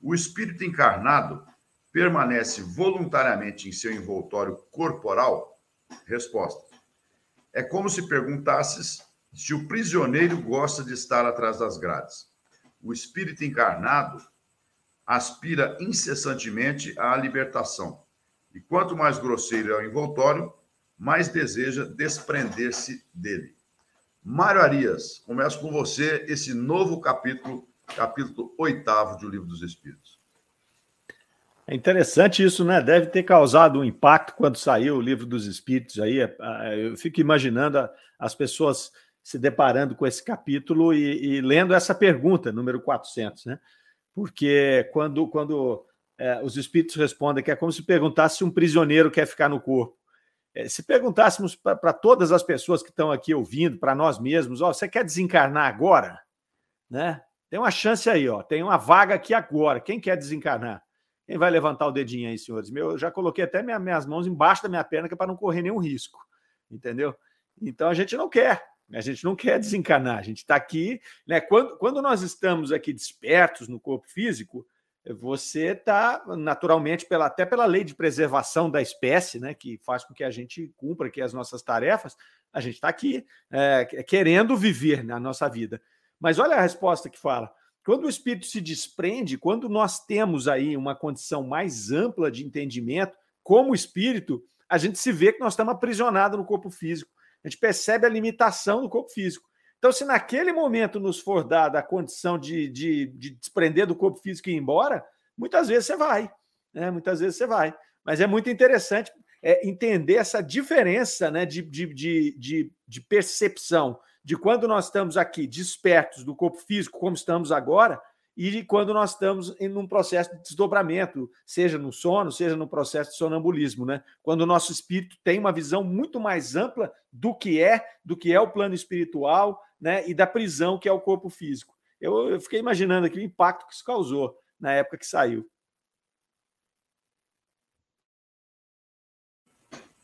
O espírito encarnado permanece voluntariamente em seu envoltório corporal? Resposta. É como se perguntasses se o prisioneiro gosta de estar atrás das grades. O espírito encarnado aspira incessantemente à libertação. E quanto mais grosseiro é o envoltório, mais deseja desprender-se dele. Mário Arias, começo com você esse novo capítulo, capítulo oitavo de O Livro dos Espíritos. É interessante isso, né? Deve ter causado um impacto quando saiu o Livro dos Espíritos aí. É, é, eu fico imaginando as pessoas se deparando com esse capítulo e, e lendo essa pergunta, número 400, né? Porque quando, quando é, os espíritos respondem que é como se perguntasse se um prisioneiro quer ficar no corpo. É, se perguntássemos para todas as pessoas que estão aqui ouvindo, para nós mesmos, ó, você quer desencarnar agora? Né? Tem uma chance aí, ó, tem uma vaga aqui agora. Quem quer desencarnar? Quem vai levantar o dedinho aí, senhores? Meu, eu já coloquei até minha, minhas mãos embaixo da minha perna que é para não correr nenhum risco, entendeu? Então a gente não quer, a gente não quer desencarnar. A gente está aqui, né? Quando, quando nós estamos aqui despertos no corpo físico, você está naturalmente pela, até pela lei de preservação da espécie, né, que faz com que a gente cumpra aqui as nossas tarefas, a gente está aqui é, querendo viver na nossa vida. Mas olha a resposta que fala: quando o espírito se desprende, quando nós temos aí uma condição mais ampla de entendimento, como espírito, a gente se vê que nós estamos aprisionados no corpo físico. A gente percebe a limitação do corpo físico. Então, se naquele momento nos for dada a condição de, de, de desprender do corpo físico e ir embora, muitas vezes você vai. Né? Muitas vezes você vai. Mas é muito interessante é, entender essa diferença né, de, de, de, de, percepção de quando nós estamos aqui despertos do corpo físico, como estamos agora, e quando nós estamos em um processo de desdobramento, seja no sono, seja no processo de sonambulismo, né? Quando o nosso espírito tem uma visão muito mais ampla do que é, do que é o plano espiritual, né? E da prisão que é o corpo físico. Eu, eu fiquei imaginando aqui o impacto que isso causou na época que saiu.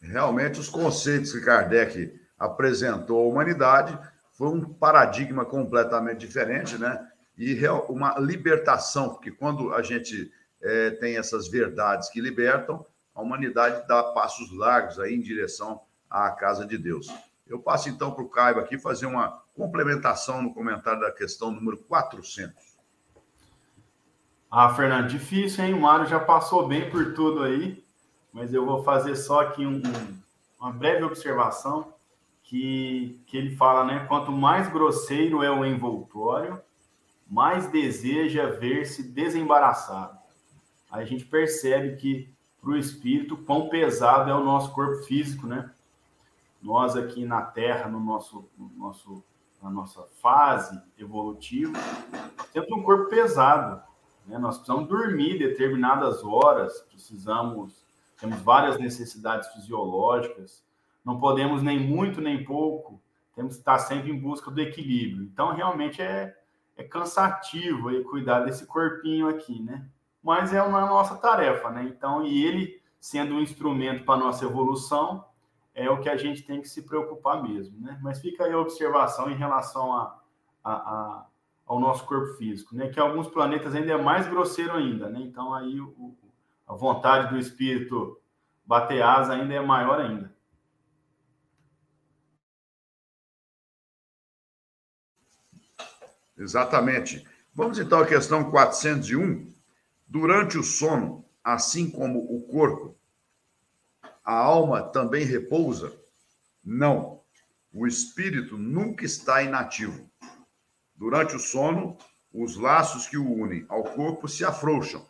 Realmente, os conceitos que Kardec apresentou à humanidade foi um paradigma completamente diferente, né? e uma libertação, porque quando a gente é, tem essas verdades que libertam, a humanidade dá passos largos aí em direção à casa de Deus. Eu passo então para o Caio aqui fazer uma complementação no comentário da questão número 400. Ah, Fernando, difícil, hein? O Mário já passou bem por tudo aí, mas eu vou fazer só aqui um, uma breve observação que, que ele fala, né? Quanto mais grosseiro é o envoltório, mais deseja ver-se desembaraçado. Aí a gente percebe que para o espírito quão pesado é o nosso corpo físico, né? Nós aqui na Terra, no nosso, no nosso, na nossa fase evolutiva, temos um corpo pesado. Né? Nós precisamos dormir determinadas horas, precisamos, temos várias necessidades fisiológicas, não podemos nem muito nem pouco, temos que estar sempre em busca do equilíbrio. Então, realmente é, é cansativo aí cuidar desse corpinho aqui, né? Mas é uma nossa tarefa, né? Então, e ele sendo um instrumento para nossa evolução, é o que a gente tem que se preocupar mesmo, né? Mas fica aí a observação em relação a, a, a ao nosso corpo físico, né? Que alguns planetas ainda é mais grosseiro ainda, né? Então aí o, a vontade do espírito bater asa ainda é maior ainda. Exatamente. Vamos então à questão 401. Durante o sono, assim como o corpo, a alma também repousa? Não. O espírito nunca está inativo. Durante o sono, os laços que o unem ao corpo se afrouxam.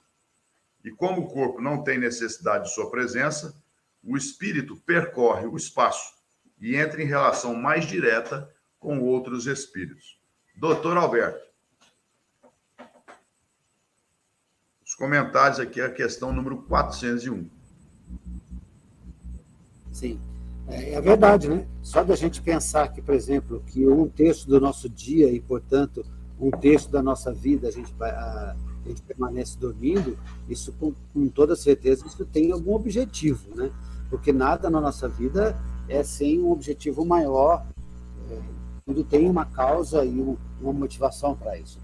E como o corpo não tem necessidade de sua presença, o espírito percorre o espaço e entra em relação mais direta com outros espíritos. Doutor Alberto. Os comentários aqui, a questão número 401. Sim. É, é verdade, né? Só da gente pensar que, por exemplo, que um terço do nosso dia e, portanto, um terço da nossa vida a gente, a, a gente permanece dormindo, isso com, com, toda certeza isso tem algum objetivo, né? Porque nada na nossa vida é sem um objetivo maior, tudo tem uma causa e um, uma motivação para isso.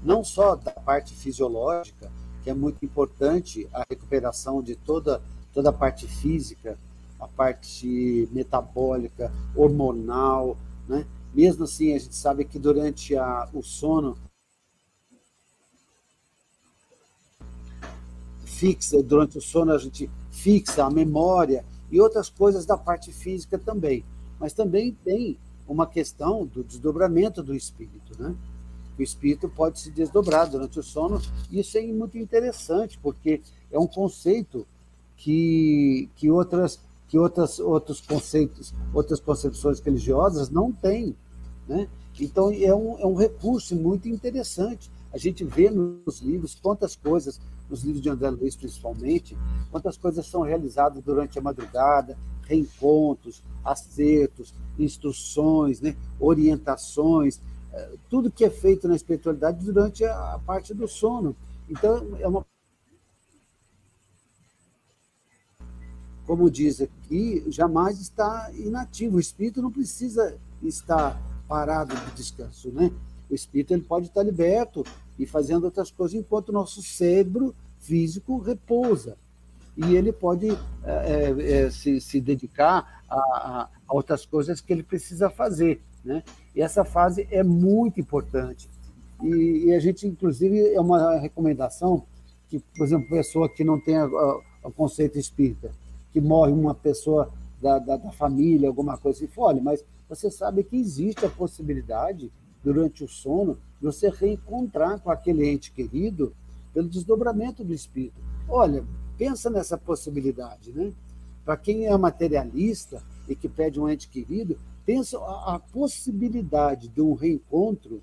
Não só da parte fisiológica, que é muito importante a recuperação de toda, toda a parte física, a parte metabólica, hormonal, né? Mesmo assim, a gente sabe que durante a, o sono fixa, durante o sono a gente fixa a memória e outras coisas da parte física também. Mas também tem uma questão do desdobramento do espírito, né? O espírito pode se desdobrar durante o sono, isso é muito interessante, porque é um conceito que, que outras que outras, outros conceitos, outras concepções religiosas não têm. Né? Então, é um, é um recurso muito interessante. A gente vê nos livros quantas coisas, nos livros de André Luiz principalmente, quantas coisas são realizadas durante a madrugada, reencontros, acertos, instruções, né? orientações, eh, tudo que é feito na espiritualidade durante a parte do sono. Então, é uma como diz aqui, jamais está inativo. O espírito não precisa estar parado de descanso, né? O espírito ele pode estar liberto e fazendo outras coisas enquanto o nosso cérebro físico repousa. E ele pode é, é, se, se, dedicar a, a, outras coisas que ele precisa fazer. Né? E essa fase é muito importante. E, e a gente, inclusive, é uma recomendação que, por exemplo, pessoa que não tem o conceito espírita, que morre uma pessoa da, da, da família, alguma coisa assim. Olha, mas você sabe que existe a possibilidade, durante o sono, de você reencontrar com aquele ente querido pelo desdobramento do espírito. Olha, pensa nessa possibilidade, né? Para quem é materialista e que pede um ente querido, pensa a, a possibilidade de um reencontro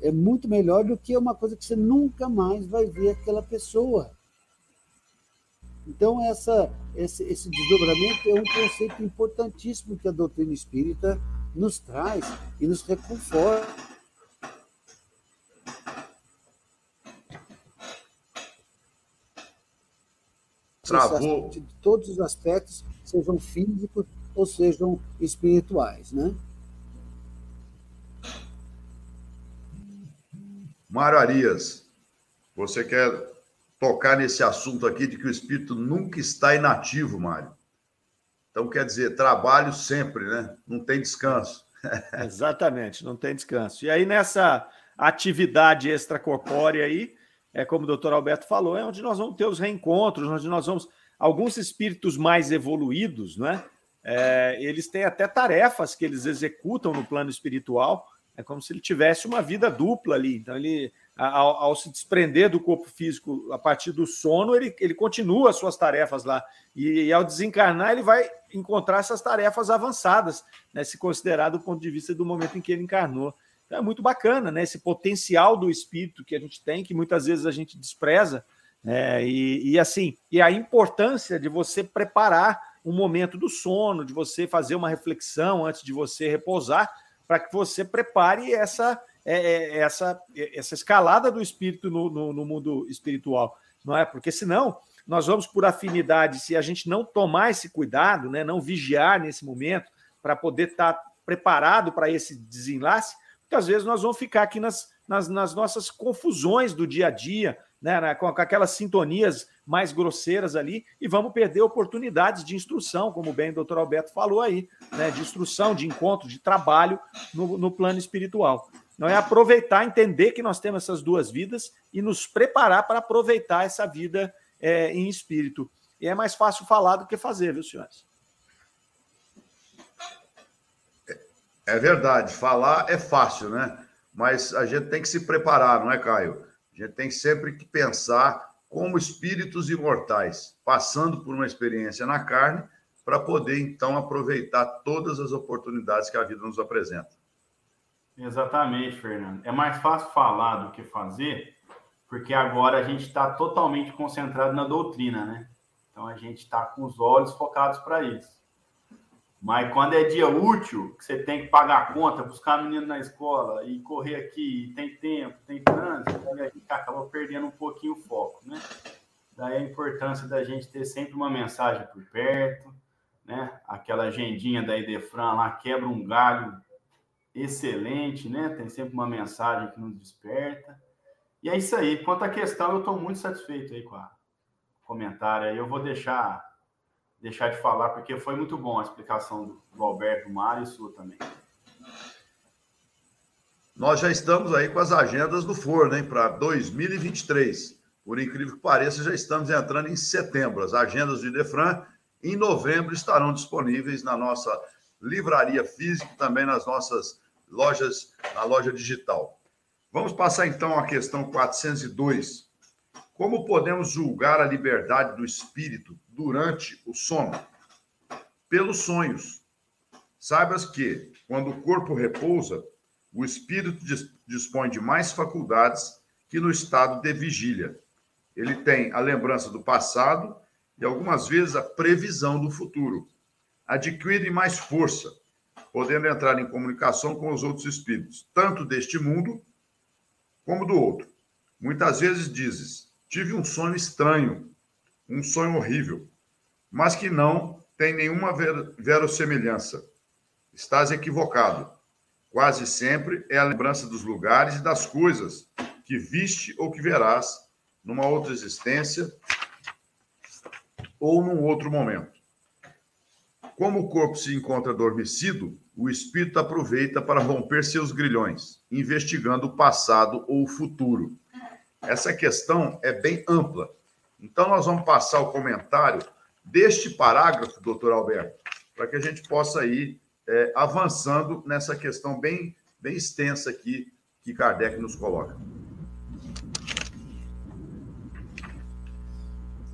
é muito melhor do que uma coisa que você nunca mais vai ver aquela pessoa. Então, essa, esse, esse desdobramento é um conceito importantíssimo que a doutrina espírita nos traz e nos reconforta. Travou. De todos os aspectos, sejam físicos ou sejam espirituais, né? Mário Arias, você quer tocar nesse assunto aqui de que o espírito nunca está inativo, Mário. Então, quer dizer, trabalho sempre, né? Não tem descanso. Exatamente, não tem descanso. E aí, nessa atividade extracorpórea aí, é como o doutor Alberto falou, é onde nós vamos ter os reencontros, onde nós vamos. Alguns espíritos mais evoluídos, né? é, eles têm até tarefas que eles executam no plano espiritual. É como se ele tivesse uma vida dupla ali. Então, ele, ao, ao se desprender do corpo físico a partir do sono, ele, ele continua as suas tarefas lá. E, e, ao desencarnar, ele vai encontrar essas tarefas avançadas, né, se considerar do ponto de vista do momento em que ele encarnou. Então, é muito bacana, né? Esse potencial do espírito que a gente tem, que muitas vezes a gente despreza. É, e, e assim, e a importância de você preparar um momento do sono, de você fazer uma reflexão antes de você repousar, para que você prepare essa, é, é, essa, essa escalada do espírito no, no, no, mundo espiritual, não é? Porque senão nós vamos por afinidade, se a gente não tomar esse cuidado, né, não vigiar nesse momento para poder estar tá preparado para esse desenlace, muitas vezes nós vamos ficar aqui nas, nas, nas nossas confusões do dia a dia, né, com, com aquelas sintonias mais grosseiras ali e vamos perder oportunidades de instrução, como bem o doutor Alberto falou aí, né, de instrução, de encontro, de trabalho no, no plano espiritual. Não é aproveitar, entender que nós temos essas duas vidas e nos preparar para aproveitar essa vida é, em espírito. E é mais fácil falar do que fazer, viu, senhores? É verdade, falar é fácil, né? Mas a gente tem que se preparar, não é, Caio? A gente tem sempre que pensar como espíritos imortais, passando por uma experiência na carne, para poder então aproveitar todas as oportunidades que a vida nos apresenta. Exatamente, Fernando. É mais fácil falar do que fazer, porque agora a gente está totalmente concentrado na doutrina, né? Então a gente está com os olhos focados para isso. Mas quando é dia útil, que você tem que pagar a conta, buscar menino na escola e correr aqui, tem tempo, tem trânsito, aí gente acaba perdendo um pouquinho o foco, né? Daí a importância da gente ter sempre uma mensagem por perto, né? Aquela agendinha da Idefran lá quebra um galho excelente, né? Tem sempre uma mensagem que nos desperta. E é isso aí. Quanto à questão, eu estou muito satisfeito aí com o comentário. Eu vou deixar deixar de falar, porque foi muito bom a explicação do, Alberto, do Mário e sua também. Nós já estamos aí com as agendas do forno, hein, para 2023. Por incrível que pareça, já estamos entrando em setembro. As agendas de Defran, em novembro, estarão disponíveis na nossa livraria física também nas nossas lojas, na loja digital. Vamos passar então à questão 402. Como podemos julgar a liberdade do espírito durante o sono? Pelos sonhos. Saibas que, quando o corpo repousa, o espírito dispõe de mais faculdades que no estado de vigília. Ele tem a lembrança do passado e algumas vezes a previsão do futuro. Adquire mais força, podendo entrar em comunicação com os outros espíritos, tanto deste mundo como do outro. Muitas vezes dizes: Tive um sonho estranho, um sonho horrível mas que não tem nenhuma verossemelhança. Estás equivocado. Quase sempre é a lembrança dos lugares e das coisas que viste ou que verás numa outra existência ou num outro momento. Como o corpo se encontra adormecido, o espírito aproveita para romper seus grilhões, investigando o passado ou o futuro. Essa questão é bem ampla. Então, nós vamos passar o comentário deste parágrafo, doutor Alberto, para que a gente possa ir é, avançando nessa questão bem, bem extensa aqui que Kardec nos coloca.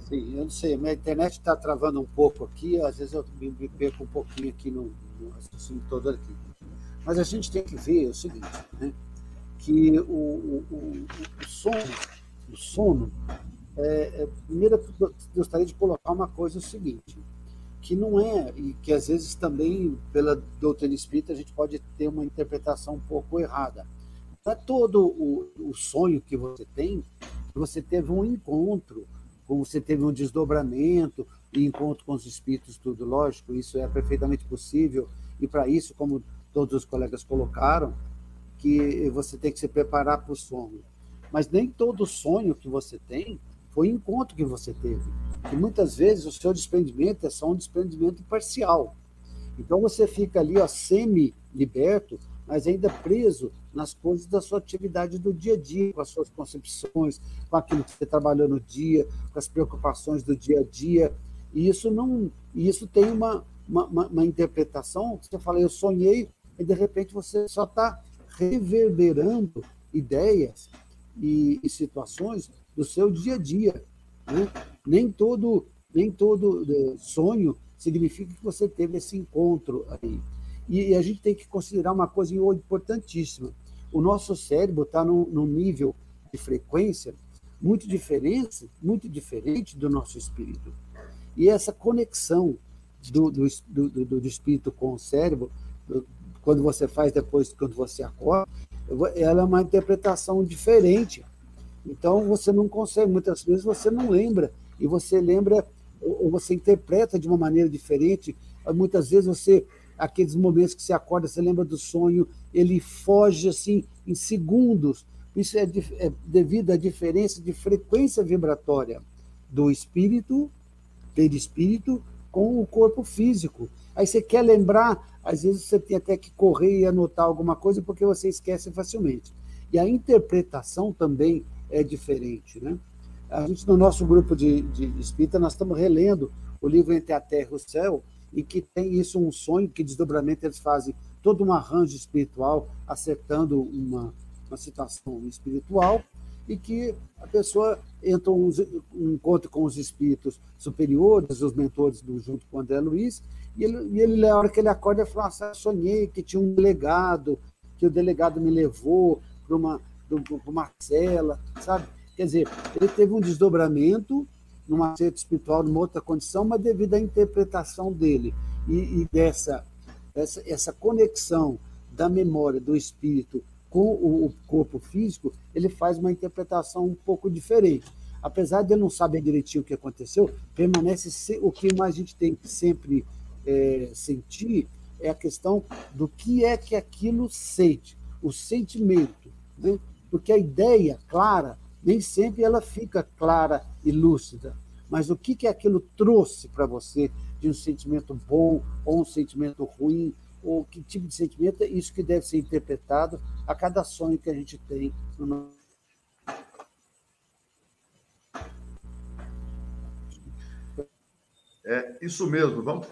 Sim, eu não sei, minha internet está travando um pouco aqui, às vezes eu me, me perco um pouquinho aqui no, no todo aqui. Mas a gente tem que ver o seguinte, né? que o, o, o, o sono, o sono é, é, primeiro eu gostaria de colocar uma coisa o seguinte, que não é, e que às vezes também pela doutrina espírita a gente pode ter uma interpretação um pouco errada. Não é todo o, o sonho que você tem que você teve um encontro, como você teve um desdobramento encontro com os espíritos, tudo lógico, isso é perfeitamente possível, e para isso, como todos os colegas colocaram, que você tem que se preparar para o sonho. Mas nem todo sonho que você tem foi o encontro que você teve. E muitas vezes o seu desprendimento é só um desprendimento parcial. Então você fica ali, ó, semi-liberto, mas ainda preso nas coisas da sua atividade do dia a dia, com as suas concepções, com aquilo que você trabalhou no dia, com as preocupações do dia a dia. E isso não, isso tem uma, uma, uma, interpretação, você fala, eu sonhei, e de repente você só está reverberando ideias e, e, situações do seu dia a dia. Né? Nem todo, nem todo eh, sonho significa que você teve esse encontro aí. E, e a gente tem que considerar uma coisa importantíssima. O nosso cérebro está num, num nível de frequência muito diferente, muito diferente do nosso espírito. E essa conexão do, do, do, do espírito com o cérebro, quando você faz depois, quando você acorda, ela é uma interpretação diferente. Então, você não consegue, muitas vezes você não lembra, e você lembra, ou você interpreta de uma maneira diferente. Muitas vezes você, aqueles momentos que você acorda, você lembra do sonho, ele foge assim em segundos. Isso é, é devido à diferença de frequência vibratória do espírito, perispírito, com o corpo físico. Aí você quer lembrar, às vezes você tem até que correr e anotar alguma coisa porque você esquece facilmente. E a interpretação também é diferente, né? A gente, no nosso grupo de, de espírita, nós estamos relendo o livro Entre a Terra e o Céu, e que tem isso um sonho, que desdobramento eles fazem todo um arranjo espiritual, acertando uma, uma situação espiritual, e que a pessoa entra um, um encontro com os espíritos superiores, os mentores do junto com o André Luiz, e ele, e ele na hora que ele acorda, ele fala assim, sonhei que tinha um delegado, que o delegado me levou para uma, uma cela, sabe? Quer dizer, ele teve um desdobramento numa certa espiritual, numa outra condição, mas devido à interpretação dele e, e dessa essa, essa conexão da memória do espírito com o, o corpo físico, ele faz uma interpretação um pouco diferente. Apesar de ele não saber direitinho o que aconteceu, permanece o que mais a gente tem que sempre é, sentir é a questão do que é que aquilo sente, o sentimento, né? Porque a ideia clara nem sempre ela fica clara e lúcida, mas o que que aquilo trouxe para você de um sentimento bom ou um sentimento ruim, ou que tipo de sentimento é isso que deve ser interpretado a cada sonho que a gente tem no nosso É isso mesmo. Vamos,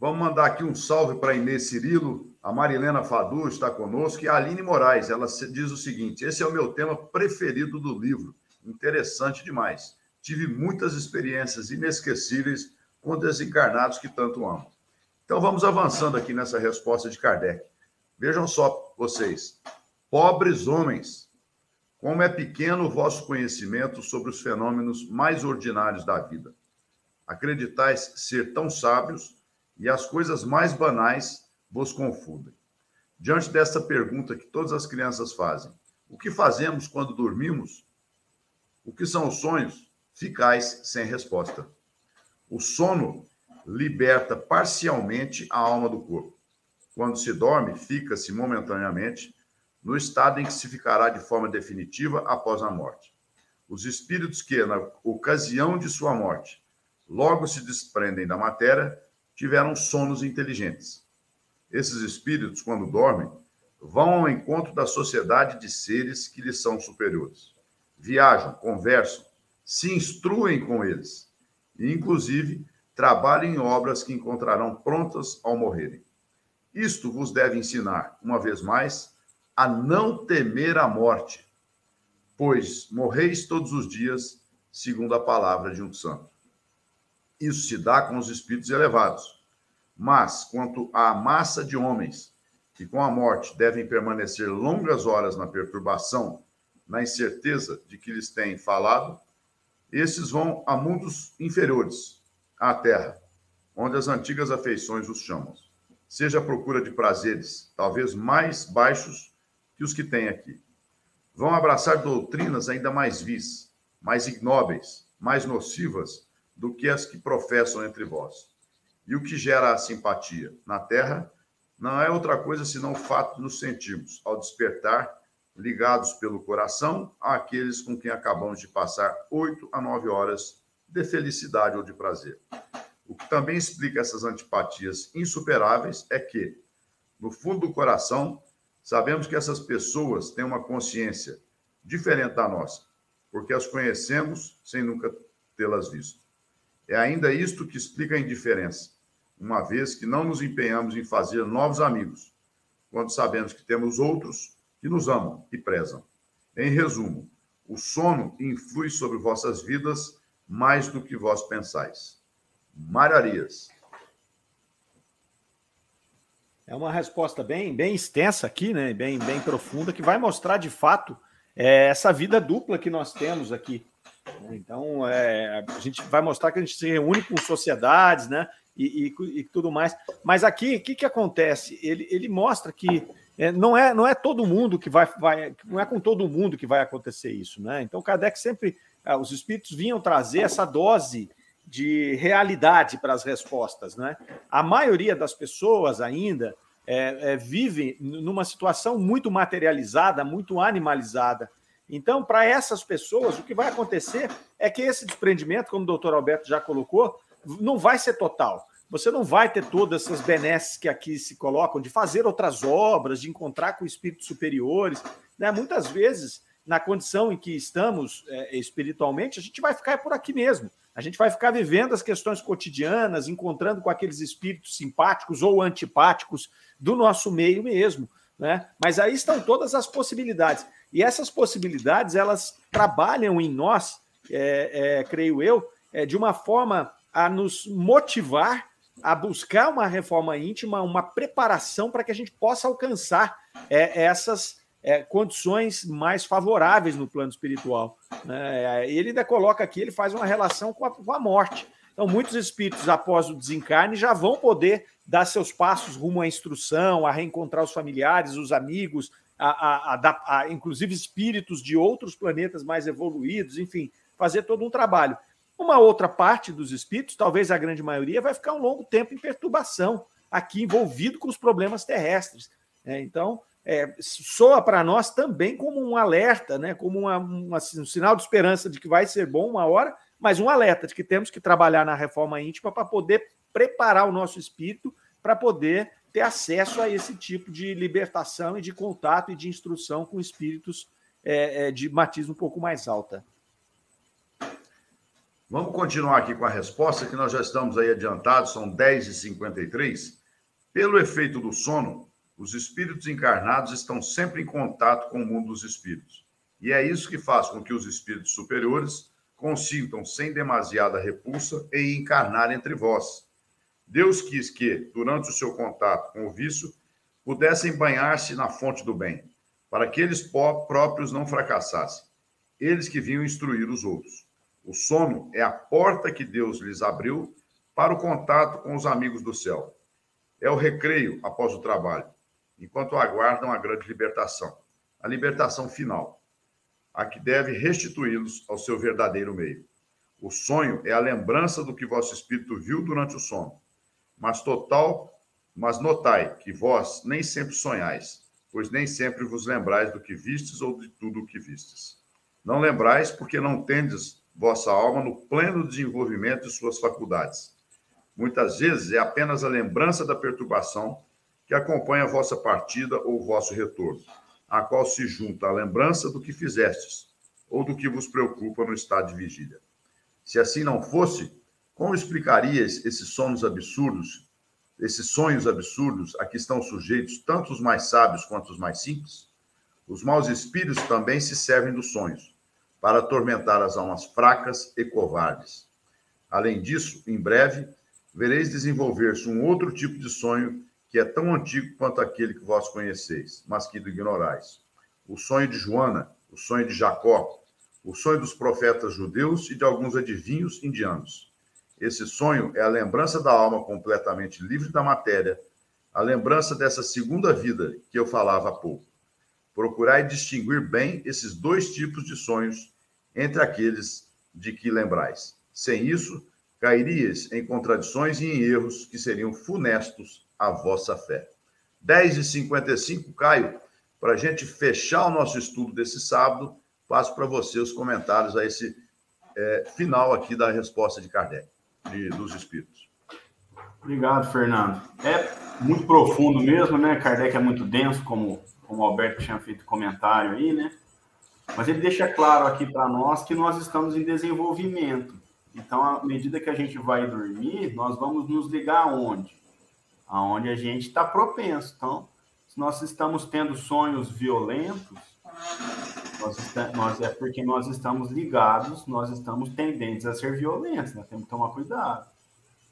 vamos mandar aqui um salve para Inês Cirilo, a Marilena Fadu está conosco e a Aline Moraes. Ela diz o seguinte: esse é o meu tema preferido do livro. Interessante demais. Tive muitas experiências inesquecíveis com desencarnados que tanto amo. Então vamos avançando aqui nessa resposta de Kardec. Vejam só vocês. Pobres homens, como é pequeno o vosso conhecimento sobre os fenômenos mais ordinários da vida. Acreditais ser tão sábios e as coisas mais banais vos confundem. Diante desta pergunta que todas as crianças fazem, o que fazemos quando dormimos? O que são os sonhos? Ficais sem resposta. O sono liberta parcialmente a alma do corpo. Quando se dorme, fica-se momentaneamente no estado em que se ficará de forma definitiva após a morte. Os espíritos que, na ocasião de sua morte, logo se desprendem da matéria, tiveram sonos inteligentes. Esses espíritos, quando dormem, vão ao encontro da sociedade de seres que lhes são superiores. Viajam, conversam, se instruem com eles e, inclusive, trabalhem em obras que encontrarão prontas ao morrerem. Isto vos deve ensinar, uma vez mais, a não temer a morte, pois morreis todos os dias, segundo a palavra de um santo. Isso se dá com os espíritos elevados. Mas, quanto à massa de homens que com a morte devem permanecer longas horas na perturbação, na incerteza de que lhes têm falado, esses vão a mundos inferiores, à terra, onde as antigas afeições os chamam. Seja a procura de prazeres, talvez mais baixos que os que têm aqui. Vão abraçar doutrinas ainda mais vis, mais ignóbeis, mais nocivas do que as que professam entre vós. E o que gera a simpatia na terra não é outra coisa senão o fato de nos sentirmos, ao despertar, ligados pelo coração àqueles com quem acabamos de passar oito a nove horas de felicidade ou de prazer. O que também explica essas antipatias insuperáveis é que, no fundo do coração, Sabemos que essas pessoas têm uma consciência diferente da nossa, porque as conhecemos sem nunca tê-las visto. É ainda isto que explica a indiferença, uma vez que não nos empenhamos em fazer novos amigos, quando sabemos que temos outros que nos amam e prezam. Em resumo, o sono influi sobre vossas vidas mais do que vós pensais. Marias. É uma resposta bem, bem extensa aqui, né? bem, bem profunda, que vai mostrar de fato é, essa vida dupla que nós temos aqui. Então, é, a gente vai mostrar que a gente se reúne com sociedades, né? E, e, e tudo mais. Mas aqui, o que, que acontece? Ele, ele mostra que é, não, é, não é todo mundo que vai, vai. Não é com todo mundo que vai acontecer isso, né? Então, Kardec sempre. Ah, os espíritos vinham trazer essa dose de realidade para as respostas, né? A maioria das pessoas ainda é, é, vive numa situação muito materializada, muito animalizada. Então, para essas pessoas, o que vai acontecer é que esse desprendimento, como o doutor Alberto já colocou, não vai ser total. Você não vai ter todas essas benesses que aqui se colocam, de fazer outras obras, de encontrar com espíritos superiores. Né? Muitas vezes, na condição em que estamos é, espiritualmente, a gente vai ficar por aqui mesmo. A gente vai ficar vivendo as questões cotidianas, encontrando com aqueles espíritos simpáticos ou antipáticos do nosso meio mesmo. Né? Mas aí estão todas as possibilidades. E essas possibilidades, elas trabalham em nós, é, é, creio eu, é, de uma forma a nos motivar a buscar uma reforma íntima, uma preparação para que a gente possa alcançar é, essas é, condições mais favoráveis no plano espiritual. Né? Ele ainda coloca aqui, ele faz uma relação com a, com a morte. Então, muitos espíritos, após o desencarne, já vão poder dar seus passos rumo à instrução, a reencontrar os familiares, os amigos, a, a, a, inclusive espíritos de outros planetas mais evoluídos, enfim, fazer todo um trabalho. Uma outra parte dos espíritos, talvez a grande maioria, vai ficar um longo tempo em perturbação, aqui envolvido com os problemas terrestres. É, então, é, soa para nós também como um alerta, né, como uma, uma, um sinal de esperança de que vai ser bom uma hora, mas um alerta de que temos que trabalhar na reforma íntima para poder preparar o nosso espírito para poder ter acesso a esse tipo de libertação e de contato e de instrução com espíritos é, é, de matiz um pouco mais alta. Vamos continuar aqui com a resposta, que nós já estamos aí adiantados, são 10h53. Pelo efeito do sono, os espíritos encarnados estão sempre em contato com o mundo dos espíritos. E é isso que faz com que os espíritos superiores consintam sem demasiada repulsa e encarnar entre vós Deus quis que, durante o seu contato com o vício, pudessem banhar-se na fonte do bem, para que eles próprios não fracassassem, eles que vinham instruir os outros. O sono é a porta que Deus lhes abriu para o contato com os amigos do céu. É o recreio após o trabalho, enquanto aguardam a grande libertação, a libertação final, a que deve restituí-los ao seu verdadeiro meio. O sonho é a lembrança do que vosso espírito viu durante o sono mas total, mas notai que vós nem sempre sonhais, pois nem sempre vos lembrais do que vistes ou de tudo o que vistes. Não lembrais porque não tendes vossa alma no pleno desenvolvimento de suas faculdades. Muitas vezes é apenas a lembrança da perturbação que acompanha a vossa partida ou o vosso retorno, a qual se junta a lembrança do que fizestes ou do que vos preocupa no estado de vigília. Se assim não fosse, como explicarias esses sonhos absurdos, esses sonhos absurdos a que estão sujeitos tanto os mais sábios quanto os mais simples? Os maus espíritos também se servem dos sonhos para atormentar as almas fracas e covardes. Além disso, em breve, vereis desenvolver-se um outro tipo de sonho que é tão antigo quanto aquele que vós conheceis, mas que ignorais. O sonho de Joana, o sonho de Jacó, o sonho dos profetas judeus e de alguns adivinhos indianos. Esse sonho é a lembrança da alma completamente livre da matéria, a lembrança dessa segunda vida que eu falava há pouco. Procurai distinguir bem esses dois tipos de sonhos entre aqueles de que lembrais. Sem isso, cairias em contradições e em erros que seriam funestos à vossa fé. 10 e 55 Caio, para a gente fechar o nosso estudo desse sábado, passo para você os comentários a esse é, final aqui da resposta de Kardec de, dos espíritos. Obrigado, Fernando. É muito profundo mesmo, né? Kardec é muito denso, como, como o Alberto tinha feito comentário aí, né? Mas ele deixa claro aqui para nós que nós estamos em desenvolvimento. Então, à medida que a gente vai dormir, nós vamos nos ligar aonde? Aonde a gente está propenso. Então, se nós estamos tendo sonhos violentos, nós, nós, é porque nós estamos ligados, nós estamos tendentes a ser violentos, né? temos que tomar cuidado.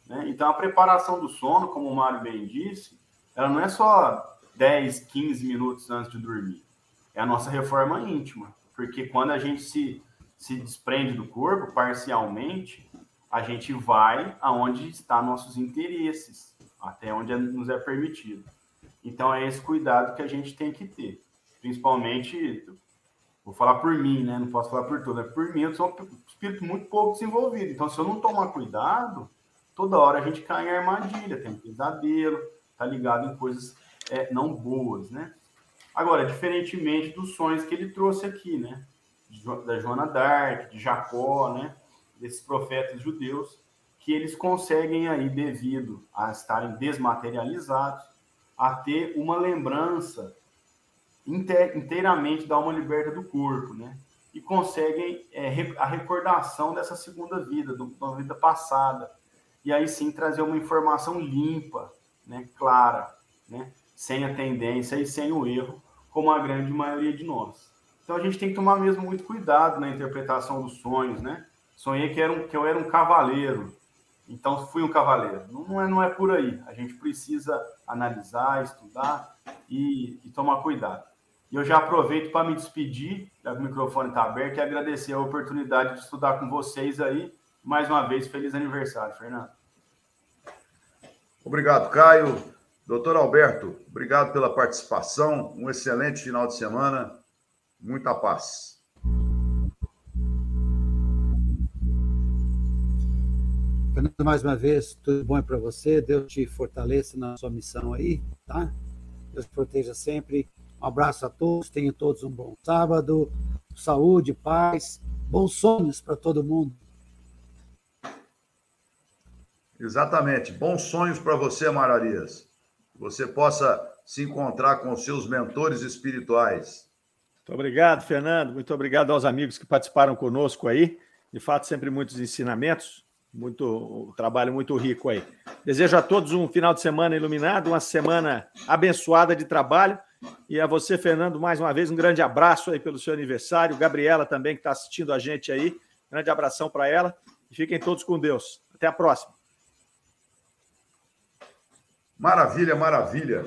Né? Então, a preparação do sono, como o Mário bem disse, ela não é só 10, 15 minutos antes de dormir. É a nossa reforma íntima. Porque quando a gente se, se desprende do corpo parcialmente, a gente vai aonde estão nossos interesses, até onde nos é permitido. Então, é esse cuidado que a gente tem que ter. Principalmente, vou falar por mim, né? Não posso falar por todo. É por mim, eu sou um espírito muito pouco desenvolvido. Então, se eu não tomar cuidado, toda hora a gente cai em armadilha, tem pesadelo, tá ligado em coisas é, não boas, né? Agora, diferentemente dos sonhos que ele trouxe aqui, né? Da Joana d'Arc, de Jacó, né? Desses profetas judeus, que eles conseguem aí, devido a estarem desmaterializados, a ter uma lembrança inteiramente da alma liberta do corpo, né? E conseguem é, a recordação dessa segunda vida, de uma vida passada. E aí sim trazer uma informação limpa, né? Clara, né? Sem a tendência e sem o erro, como a grande maioria de nós. Então a gente tem que tomar mesmo muito cuidado na interpretação dos sonhos, né? Sonhei que, era um, que eu era um cavaleiro, então fui um cavaleiro. Não, não, é, não é por aí. A gente precisa analisar, estudar e, e tomar cuidado. E eu já aproveito para me despedir, já que o microfone está aberto, e agradecer a oportunidade de estudar com vocês aí. Mais uma vez, feliz aniversário, Fernando. Obrigado, Caio. Doutor Alberto, obrigado pela participação. Um excelente final de semana. Muita paz. Fernando, mais uma vez, tudo bom para você. Deus te fortaleça na sua missão aí, tá? Deus te proteja sempre. Um abraço a todos, tenham todos um bom sábado, saúde, paz, bons sonhos para todo mundo. Exatamente, bons sonhos para você, Mararias. Que você possa se encontrar com seus mentores espirituais. Muito obrigado, Fernando. Muito obrigado aos amigos que participaram conosco aí. De fato, sempre muitos ensinamentos, muito um trabalho muito rico aí. Desejo a todos um final de semana iluminado, uma semana abençoada de trabalho e a você, Fernando, mais uma vez, um grande abraço aí pelo seu aniversário. Gabriela também, que está assistindo a gente aí. Grande abração para ela. E fiquem todos com Deus. Até a próxima. Maravilha, maravilha.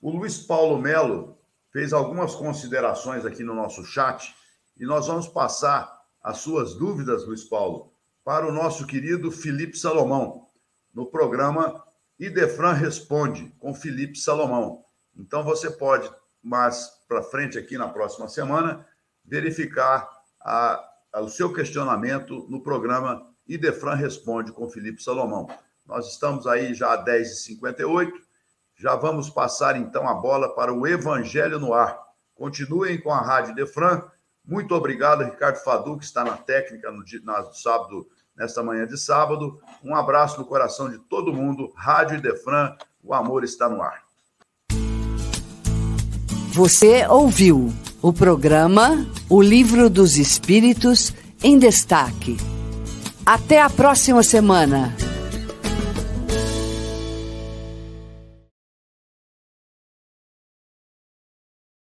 O Luiz Paulo Melo fez algumas considerações aqui no nosso chat e nós vamos passar as suas dúvidas, Luiz Paulo, para o nosso querido Felipe Salomão, no programa Idefran Responde, com Felipe Salomão. Então, você pode, mais para frente, aqui na próxima semana, verificar a, a, o seu questionamento no programa Idefran Responde com Felipe Salomão. Nós estamos aí já a 10h58, já vamos passar então a bola para o Evangelho no Ar. Continuem com a Rádio Idefran. Muito obrigado, Ricardo Fadu, que está na técnica no, no sábado, nesta manhã de sábado. Um abraço no coração de todo mundo. Rádio Idefran, o amor está no ar. Você ouviu o programa O Livro dos Espíritos em Destaque. Até a próxima semana.